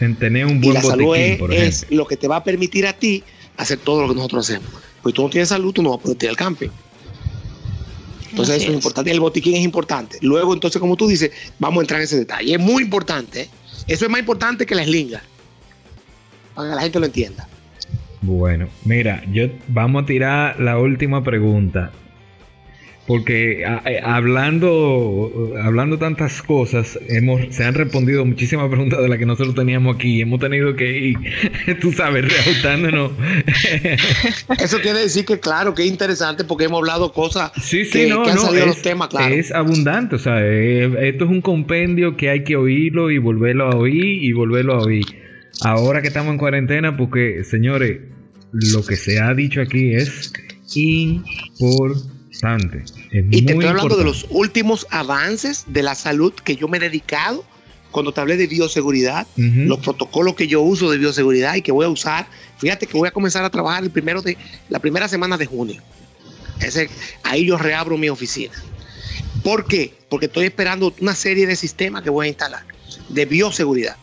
S1: En tener un
S3: Y
S1: buen
S3: la salud
S1: botiquín,
S3: es,
S1: por
S3: es lo que te va a permitir a ti hacer todo lo que nosotros hacemos. Pues tú no tienes salud, tú no vas a poder ir al camping. Entonces
S2: Así
S3: eso es
S2: es.
S3: importante. El botiquín es importante. Luego, entonces, como tú dices, vamos a entrar en ese detalle. Es muy importante. ¿eh? Eso es más importante que la eslinga. Para que la gente lo entienda.
S1: Bueno, mira, yo vamos a tirar la última pregunta. Porque a- eh, hablando, hablando tantas cosas, hemos, se han respondido muchísimas preguntas de las que nosotros teníamos aquí. Hemos tenido que ir, tú sabes, reajustándonos.
S3: Eso quiere decir que, claro, que es interesante porque hemos hablado cosas
S1: Sí, sí,
S3: que,
S1: no,
S3: que han
S1: no,
S3: salido
S1: es,
S3: los temas, claro.
S1: es abundante, o sea, esto es un compendio que hay que oírlo y volverlo a oír y volverlo a oír. Ahora que estamos en cuarentena, porque, señores, lo que se ha dicho aquí es importante. Es
S3: Y te estoy hablando de los últimos avances de la salud que yo me he dedicado cuando te hablé de bioseguridad, los protocolos que yo uso de bioseguridad y que voy a usar. Fíjate que voy a comenzar a trabajar el primero de la primera semana de junio. Ese, ahí yo reabro mi oficina. ¿Por qué? Porque estoy esperando una serie de sistemas que voy a instalar de bioseguridad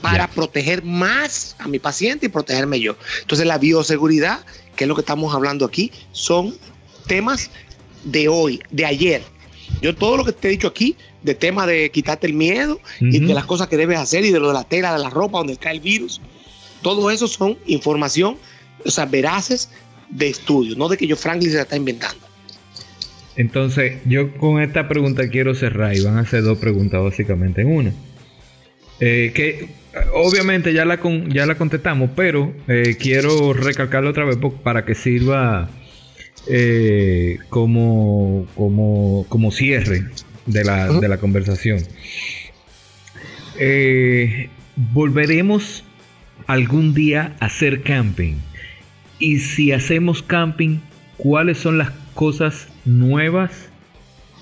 S3: para proteger más a mi paciente y protegerme yo. Entonces la bioseguridad, que es lo que estamos hablando aquí, son temas de hoy, de ayer. Yo todo lo que te he dicho aquí, de tema de quitarte el miedo y de las cosas que debes hacer y de lo de la tela, de la ropa, donde está el virus, todo eso son información, o sea, veraces de estudio, no de que yo Franklin se la está inventando.
S1: Entonces, yo con esta pregunta quiero cerrar y van a ser dos preguntas básicamente en una. Eh, que obviamente ya la, ya la contestamos, pero eh, quiero recalcarlo otra vez para que sirva eh, como, como, como cierre de la, de la conversación. ¿Volveremos algún día a hacer camping? Y si hacemos camping, ¿cuáles son las cosas nuevas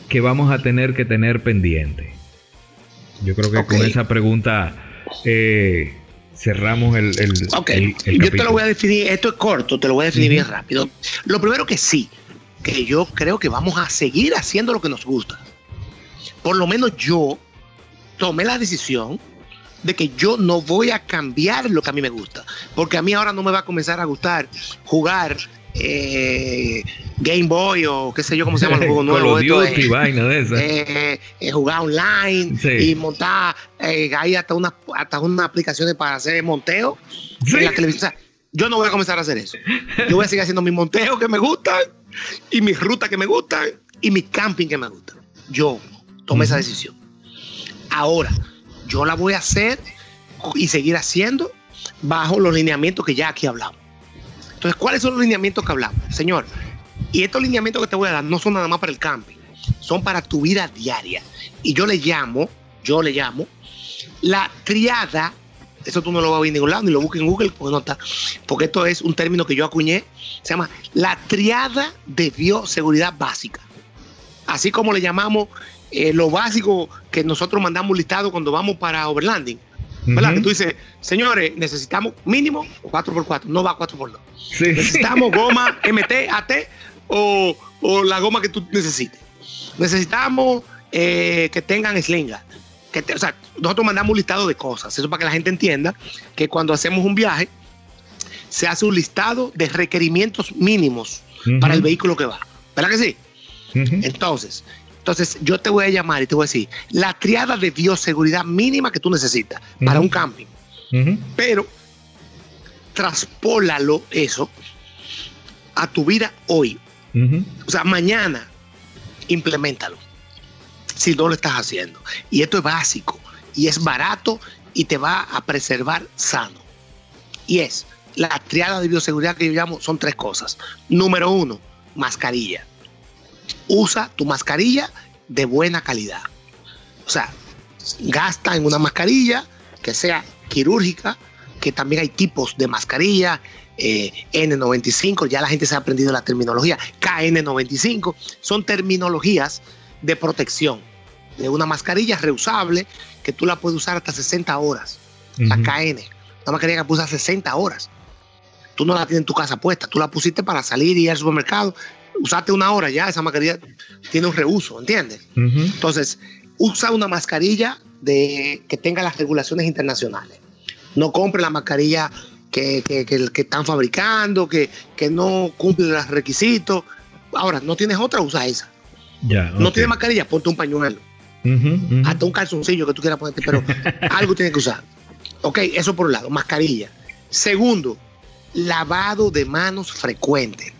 S1: que vamos a tener que tener pendiente? Yo creo que con esa pregunta eh, cerramos el,
S3: Yo te lo voy a definir, esto es corto, te lo voy a definir bien rápido. Lo primero que sí, que yo creo que vamos a seguir haciendo lo que nos gusta. Por lo menos yo tomé la decisión de que yo no voy a cambiar lo que a mí me gusta. Porque a mí ahora no me va a comenzar a gustar jugar eh, Game Boy o qué sé yo cómo se llama el juego nuevo. Eh, eh, jugar online y montar hay hasta una hasta unas aplicaciones para hacer monteo en la televisión. yo no voy a comenzar a hacer eso. Yo voy a seguir haciendo mis monteos que me gustan y mis rutas que me gustan y mi camping que me gustan. Yo tomé esa decisión. Ahora, yo la voy a hacer y seguir haciendo bajo los lineamientos que ya aquí hablamos. Entonces, ¿cuáles son los lineamientos que hablamos? Señor, y estos lineamientos que te voy a dar no son nada más para el camping, son para tu vida diaria. Y yo le llamo, yo le llamo, la triada, eso tú no lo vas a ver en ningún lado, ni lo busques en Google, porque no está, porque esto es un término que yo acuñé, se llama la triada de bioseguridad básica. Así como le llamamos eh, lo básico que nosotros mandamos listado cuando vamos para overlanding. ¿Verdad? Que tú dices, señores, necesitamos mínimo 4x4, no va 4x2. Necesitamos goma MT, AT o, la goma que tú necesites. Necesitamos eh, que tengan slinga. Que o sea, nosotros mandamos un listado de cosas. Eso para que la gente entienda que cuando hacemos un viaje, se hace un listado de requerimientos mínimos para el vehículo que va. ¿Verdad que sí? Entonces, entonces, yo te voy a llamar y te voy a decir la triada de bioseguridad mínima que tú necesitas para un camping. Pero traspólalo eso a tu vida hoy. O sea, mañana implementalo. Si no lo estás haciendo. Y esto es básico y es barato y te va a preservar sano. Y es la triada de bioseguridad que yo llamo son tres cosas. Número uno, mascarilla usa tu mascarilla de buena calidad. O sea, gasta en una mascarilla que sea quirúrgica, que también hay tipos de mascarilla, eh, N95, ya la gente se ha aprendido la terminología, KN95, son terminologías de protección de una mascarilla reusable que tú la puedes usar hasta 60 horas, la KN, una mascarilla que puedes usar 60 horas. Tú no la tienes en tu casa puesta, tú la pusiste para salir y ir al supermercado usaste una hora ya, esa mascarilla tiene un reuso, ¿entiendes? Entonces, usa una mascarilla de, que tenga las regulaciones internacionales. No compre la mascarilla que, están fabricando, que, no cumple los requisitos. Ahora, no tienes otra, usa esa. No tienes mascarilla, ponte un pañuelo. Hasta un calzoncillo que tú quieras ponerte, pero algo tienes que usar. Ok, eso por un lado, mascarilla. Segundo, lavado de manos frecuente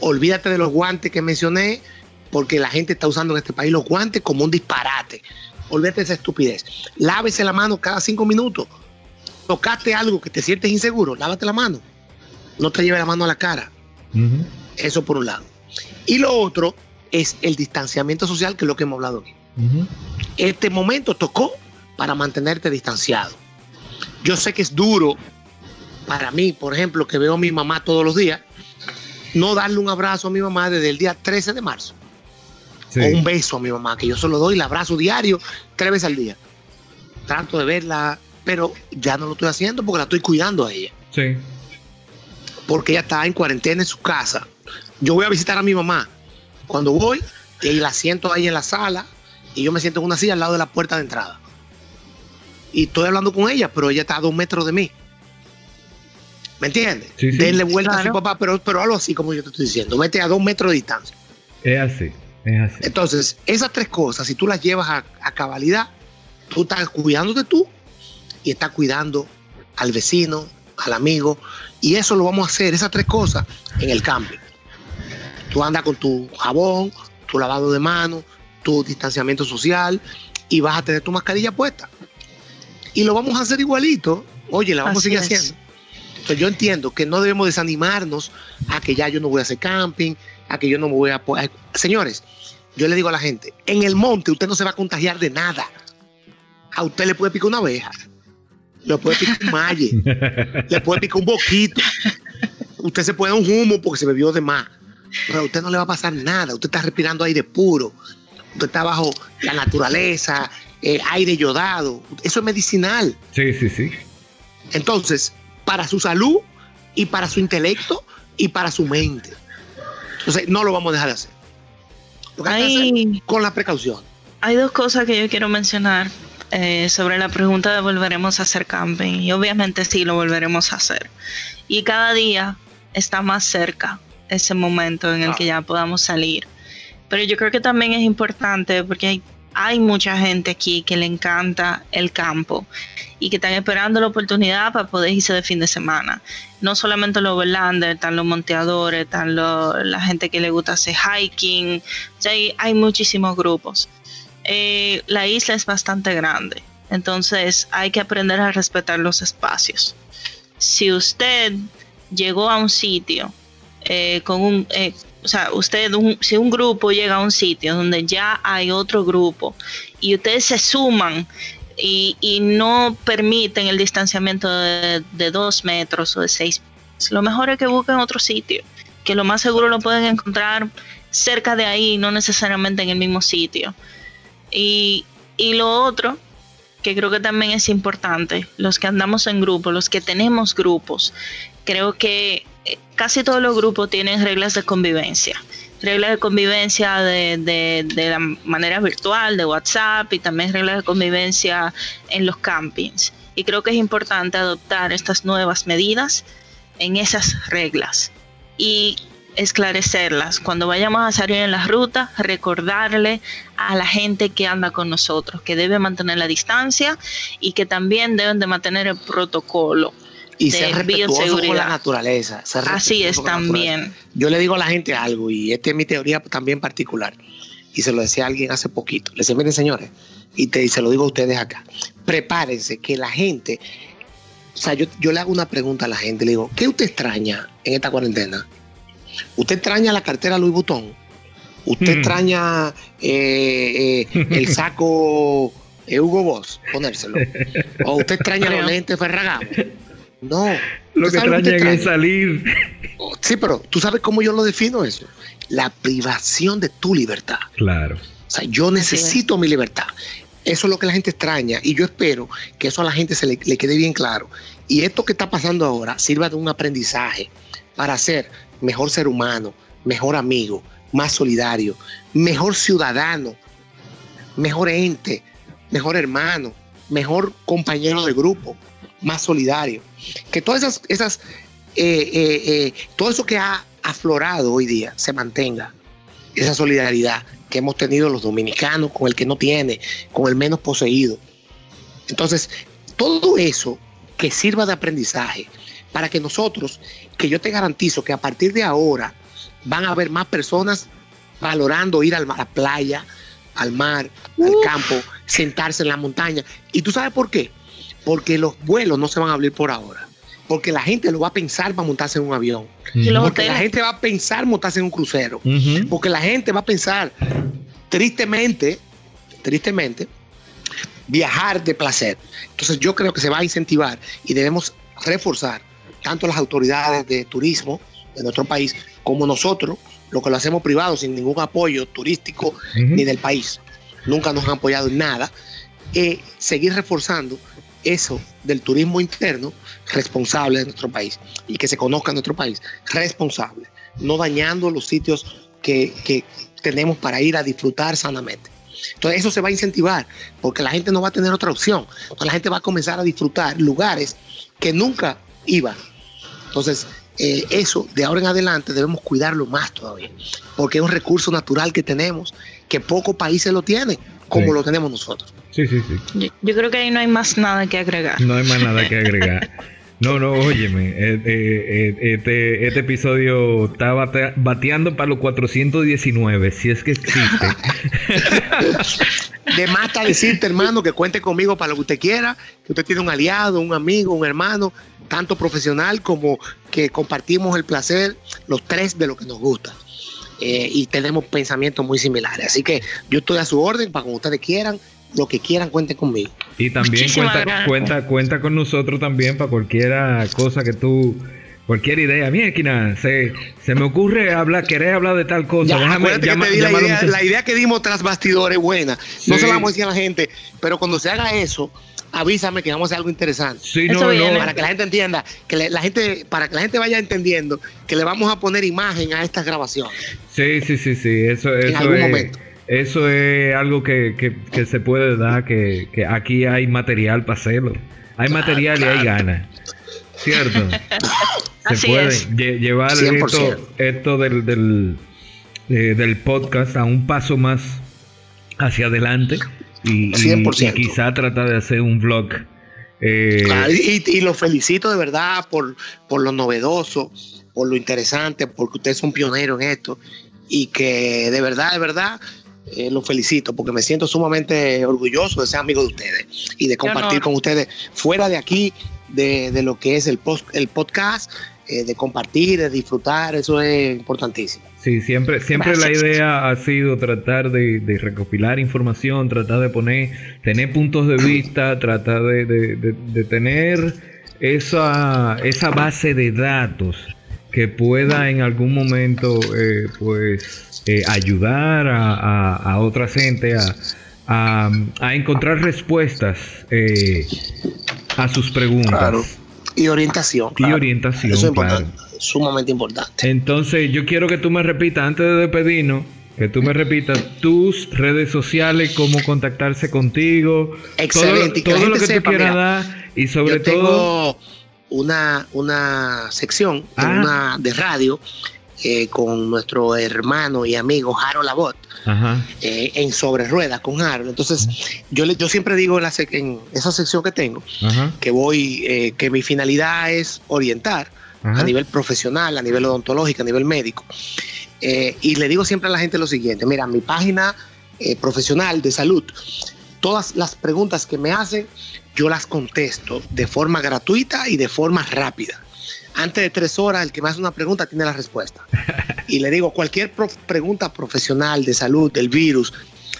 S3: olvídate de los guantes que mencioné, porque la gente está usando en este país los guantes como un disparate. Olvídate de esa estupidez. Lávese la mano cada cinco minutos. Tocaste algo que te sientes inseguro, lávate la mano. No te lleve la mano a la cara. Eso por un lado. Y lo otro es el distanciamiento social, que es lo que hemos hablado aquí. Este momento tocó para mantenerte distanciado. Yo sé que es duro para mí, por ejemplo, que veo a mi mamá todos los días no darle un abrazo a mi mamá desde el día 13 de marzo. O un beso a mi mamá, que yo solo doy el abrazo diario, tres veces al día. Trato de verla, pero ya no lo estoy haciendo porque la estoy cuidando a ella.
S1: Sí.
S3: Porque ella está en cuarentena en su casa. Yo voy a visitar a mi mamá. Cuando voy, y la siento ahí en la sala, y yo me siento en una silla al lado de la puerta de entrada. Y estoy hablando con ella, pero ella está a dos metros de mí. ¿Me entiendes? Denle vuelta a su papá, pero, pero algo así como yo te estoy diciendo. Vete a dos metros de distancia.
S1: Es así, es así.
S3: Entonces, esas tres cosas, si tú las llevas a, a cabalidad, tú estás cuidándote tú y estás cuidando al vecino, al amigo. Y eso lo vamos a hacer, esas tres cosas, en el camping. Tú andas con tu jabón, tu lavado de manos, tu distanciamiento social y vas a tener tu mascarilla puesta. Y lo vamos a hacer igualito. Oye, la vamos a seguir haciendo. Entonces yo entiendo que no debemos desanimarnos a que ya yo no voy a hacer camping, a que yo no me voy a... Señores, yo le digo a la gente, en el monte usted no se va a contagiar de nada. A usted le puede picar una abeja, le puede picar un malle, le puede picar un boquito. Usted se puede dar un humo porque se bebió de más. Pero a usted no le va a pasar nada. Usted está respirando aire puro. Usted está bajo la naturaleza, eh, aire yodado. Eso es medicinal.
S1: Sí, sí, sí.
S3: Entonces, para su salud y para su intelecto y para su mente. Entonces, no lo vamos a dejar de hacer. con la precaución.
S2: Hay dos cosas que yo quiero mencionar eh, sobre la pregunta de volveremos a hacer camping. Y obviamente sí, lo volveremos a hacer. Y cada día está más cerca ese momento en el que ya podamos salir. Pero yo creo que también es importante porque hay, hay mucha gente aquí que le encanta el campo y que están esperando la oportunidad para poder irse de fin de semana. No solamente los overlanders, están los monteadores, están la gente que le gusta hacer hiking, hay, muchísimos grupos. Eh, la isla es bastante grande, entonces hay que aprender a respetar los espacios. Si usted llegó a un sitio eh, con un, eh, o sea, usted, si un grupo llega a un sitio donde ya hay otro grupo y ustedes se suman y, no permiten el distanciamiento de, dos metros o de seis, lo mejor es que busquen otro sitio, que lo más seguro lo pueden encontrar cerca de ahí, no necesariamente en el mismo sitio. Y, y lo otro que creo que también es importante, los que andamos en grupo, los que tenemos grupos, creo que casi todos los grupos tienen reglas de convivencia. Reglas de convivencia de, la manera virtual, de WhatsApp y también reglas de convivencia en los campings. Y creo que es importante adoptar estas nuevas medidas en esas reglas y esclarecerlas. Cuando vayamos a salir en la ruta, recordarle a la gente que anda con nosotros que debe mantener la distancia y que también deben de mantener el protocolo
S3: y ser respetuoso con la naturaleza.
S2: Así es también.
S3: Yo le digo a la gente algo, y esta es mi teoría también particular, y se lo decía a alguien hace poquito. Le decía, miren señores, y, te, se lo digo a ustedes acá, prepárense que la gente, o sea, yo, yo le hago una pregunta a la gente, le digo, ¿qué usted extraña en esta cuarentena? ¿Usted extraña la cartera Louis Vuitton? ¿Usted hmm. extraña eh, eh, el saco eh, Hugo Boss, ponérselo? ¿O usted extraña los lentes Ferragamo? No.
S1: Lo que extrañan es salir.
S3: Sí, pero tú sabes cómo yo lo defino eso. La privación de tu libertad.
S1: Claro.
S3: O sea, yo necesito mi libertad. Eso es lo que la gente extraña y yo espero que eso a la gente se le, le quede bien claro. Y esto que está pasando ahora sirva de un aprendizaje para ser mejor ser humano, mejor amigo, más solidario, mejor ciudadano, mejor ente, mejor hermano, mejor compañero de grupo más solidario. Que todas esas, esas eh, eh, eh, todo eso que ha aflorado hoy día se mantenga. Esa solidaridad que hemos tenido los dominicanos con el que no tiene, con el menos poseído. Entonces, todo eso que sirva de aprendizaje para que nosotros, que yo te garantizo que a partir de ahora van a haber más personas valorando ir a la playa, al mar, al campo, sentarse en la montaña. ¿Y tú sabes por qué? Porque los vuelos no se van a abrir por ahora. Porque la gente lo va a pensar para montarse en un avión. Porque la gente va a pensar montarse en un crucero. Porque la gente va a pensar, tristemente, tristemente, viajar de placer. Entonces yo creo que se va a incentivar y debemos reforzar tanto las autoridades de turismo de nuestro país como nosotros, lo que lo hacemos privado sin ningún apoyo turístico ni del país. Nunca nos han apoyado en nada. Eh, seguir reforzando eso del turismo interno responsable de nuestro país y que se conozca nuestro país responsable, no dañando los sitios que, que tenemos para ir a disfrutar sanamente. Entonces eso se va a incentivar porque la gente no va a tener otra opción. la gente va a comenzar a disfrutar lugares que nunca iba Entonces, eh, eso de ahora en adelante debemos cuidarlo más todavía, porque es un recurso natural que tenemos, que pocos países lo tienen, como lo tenemos nosotros.
S1: Sí, sí, sí.
S2: Yo, creo que ahí no hay más nada que agregar.
S1: No hay más nada que agregar. No, no, óyeme, eh, eh, este, este episodio está bateando para los 419, si es que existe.
S3: de más está decirte, hermano, que cuente conmigo para lo que usted quiera, que usted tiene un aliado, un amigo, un hermano, tanto profesional como que compartimos el placer, los tres de lo que nos gusta. Eh, y tenemos pensamientos muy similares. Así que yo estoy a su orden para cuando ustedes quieran lo que quieran, cuente conmigo.
S1: Y también cuenta, cuenta, cuenta con nosotros también para cualquier cosa que tú cualquier idea. Mira, se, se me ocurre hablar, querer hablar de tal cosa.
S3: Déjame, la, idea, que dimos tras bastidores buena. No se la vamos a decir a la gente, pero cuando se haga eso, avísame que vamos a hacer algo interesante.
S1: Sí, no,
S3: Para que la gente entienda, que la gente, para que la gente vaya entendiendo que le vamos a poner imagen a estas grabaciones.
S1: Sí, sí, sí, sí. Eso, eso en algún momento. Eso es algo que, se puede dar, que, aquí hay material para hacerlo. Hay material y hay ganas. ¿Cierto? se puede llevar esto, del, eh, del, podcast a un paso más hacia adelante y, quizá tratar de hacer un vlog.
S3: Eh, y, lo felicito de verdad por, por lo novedoso, por lo interesante, porque ustedes son pioneros en esto y que de verdad, de verdad, eh, los felicito porque me siento sumamente orgulloso de ser amigo de ustedes y de compartir con ustedes fuera de aquí, de, lo que es el, post, el podcast, eh, de compartir, de disfrutar, eso es importantísimo.
S1: Sí, siempre, siempre la idea ha sido tratar de, recopilar información, tratar de poner, tener puntos de vista, tratar de, tener esa, esa base de datos que pueda en algún momento eh, pues eh, ayudar a, otra gente a, encontrar respuestas eh, a sus preguntas.
S3: Y orientación.
S1: Y orientación, Eso
S3: es sumamente importante.
S1: Entonces, yo quiero que tú me repitas, antes de despedirnos, que tú me repitas tus redes sociales, cómo contactarse contigo.
S3: Excelente.
S1: Todo, lo que tú quieras dar y sobre todo...
S3: Una, una sección ah. una de radio eh, con nuestro hermano y amigo Harold Labot eh, en Sobre Ruedas con Harold. Entonces, yo, le, yo siempre digo en, la en esa sección que tengo que voy, eh, que mi finalidad es orientar a nivel profesional, a nivel odontológico, a nivel médico. y le digo siempre a la gente lo siguiente: mira, mi página profesional de salud, todas las preguntas que me hacen, yo las contesto de forma gratuita y de forma rápida antes de tres horas, el que me hace una pregunta tiene la respuesta. Y le digo, cualquier pregunta profesional de salud, del virus,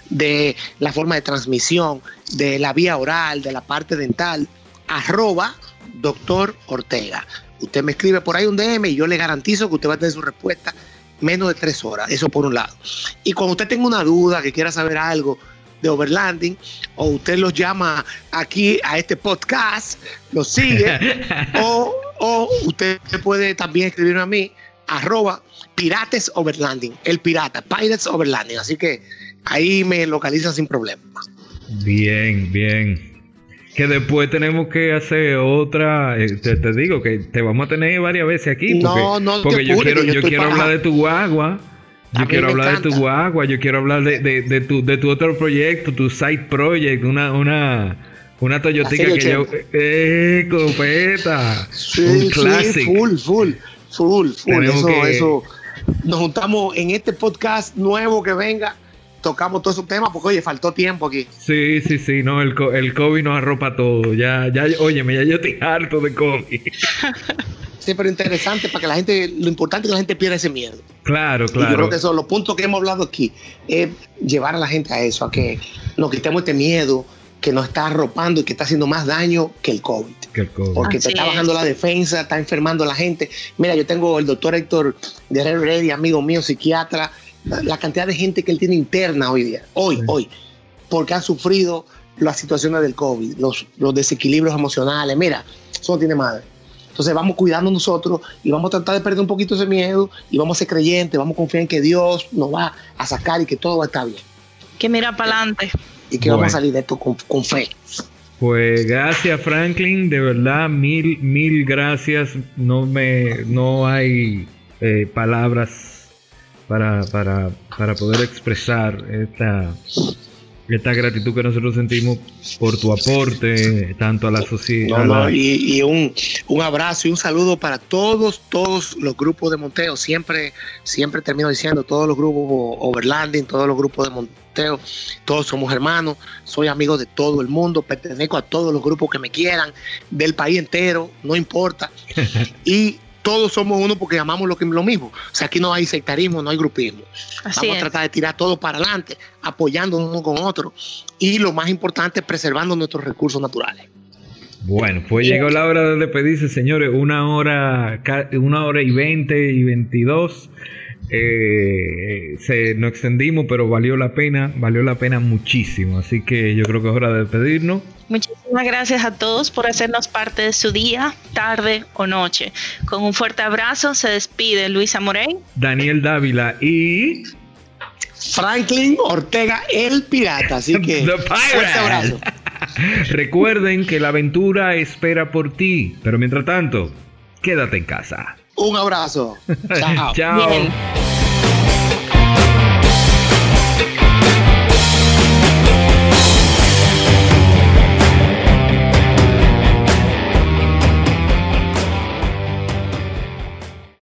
S3: de la forma de transmisión, de la vía oral, de la parte dental, arroba doctor Ortega. Usted me escribe por ahí un DM y yo le garantizo que usted va a tener su respuesta menos de tres horas. Eso por un lado. Y cuando usted tenga una duda, que quiera saber algo de Overlanding, o usted los llama aquí a este podcast, lo sigue, o o usted puede también escribirme a mí, arroba Pirates Overlanding, el pirata, Pirates Overlanding. Así que ahí me localiza sin problema.
S1: Bien, bien. Que después tenemos que hacer otra. Eh, te, digo que te vamos a tener varias veces aquí. Porque, no, no, porque yo quiero, yo, quiero hablar de tu guagua. Yo quiero hablar de tu guagua. Yo quiero hablar de, de, tu, de tu otro proyecto, tu side project, una, una una Toyotica que yo. ¡Eh, copeta!
S3: Sí, un clásico. full, full, full, full. eso, eso. Nos juntamos en este podcast nuevo que venga. Tocamos todos esos temas porque, oye, faltó tiempo aquí.
S1: Sí, sí, sí, no, el, el COVID nos arropa todo. Ya, ya, óyeme, ya yo estoy harto de COVID.
S3: Sí, pero interesante para que la gente, lo importante es que la gente pierda ese miedo.
S1: Claro, claro.
S3: yo creo que son los puntos que hemos hablado aquí, es llevar a la gente a eso, a que nos quitemos este miedo, que nos está arropando y que está haciendo más daño que el COVID. Porque te está bajando la defensa, está enfermando a la gente. Mira, yo tengo el doctor Héctor de Reddy, amigo mío, psiquiatra, la, cantidad de gente que él tiene interna hoy día, hoy, hoy, porque ha sufrido las situaciones del COVID, los, los desequilibrios emocionales. Mira, eso no tiene madre. Entonces vamos cuidando nosotros y vamos a tratar de perder un poquito ese miedo y vamos a ser creyentes, vamos a confiar en que Dios nos va a sacar y que todo va a estar bien.
S2: Que mira para adelante
S3: y que vamos a salir de esto con, fe.
S1: Pues gracias Franklin, de verdad mil mil gracias. No me no hay eh, palabras para, para, para poder expresar esta esta gratitud que nosotros sentimos por tu aporte tanto a la sociedad.
S3: y, un, abrazo y un saludo para todos, todos los grupos de Monteo. Siempre, siempre termino diciendo, todos los grupos Overlanding, todos los grupos de Monteo, todos somos hermanos, soy amigo de todo el mundo, pertenezco a todos los grupos que me quieran, del país entero, no importa. y todos somos uno porque amamos lo, que, lo mismo. O sea, aquí no hay sectarismo, no hay grupismo. Vamos a tratar de tirar todo para adelante, apoyando uno con otro. Y lo más importante, preservando nuestros recursos naturales.
S1: Bueno, pues llegó la hora de despedirse, señores. Una hora, una hora y veinte y veintidós. Eh, se nos extendimos, pero valió la pena, valió la pena muchísimo. Así que yo creo que es hora de despedirnos.
S2: Muchísimas gracias a todos por hacernos parte de su día, tarde o noche. Con un fuerte abrazo se despide Luisa Morey,
S1: Daniel Dávila y
S3: Franklin Ortega el Pirata. Así que fuerte abrazo.
S1: Recuerden que la aventura espera por ti, pero mientras tanto, quédate en casa.
S3: Un abrazo.
S1: Chao. Chao.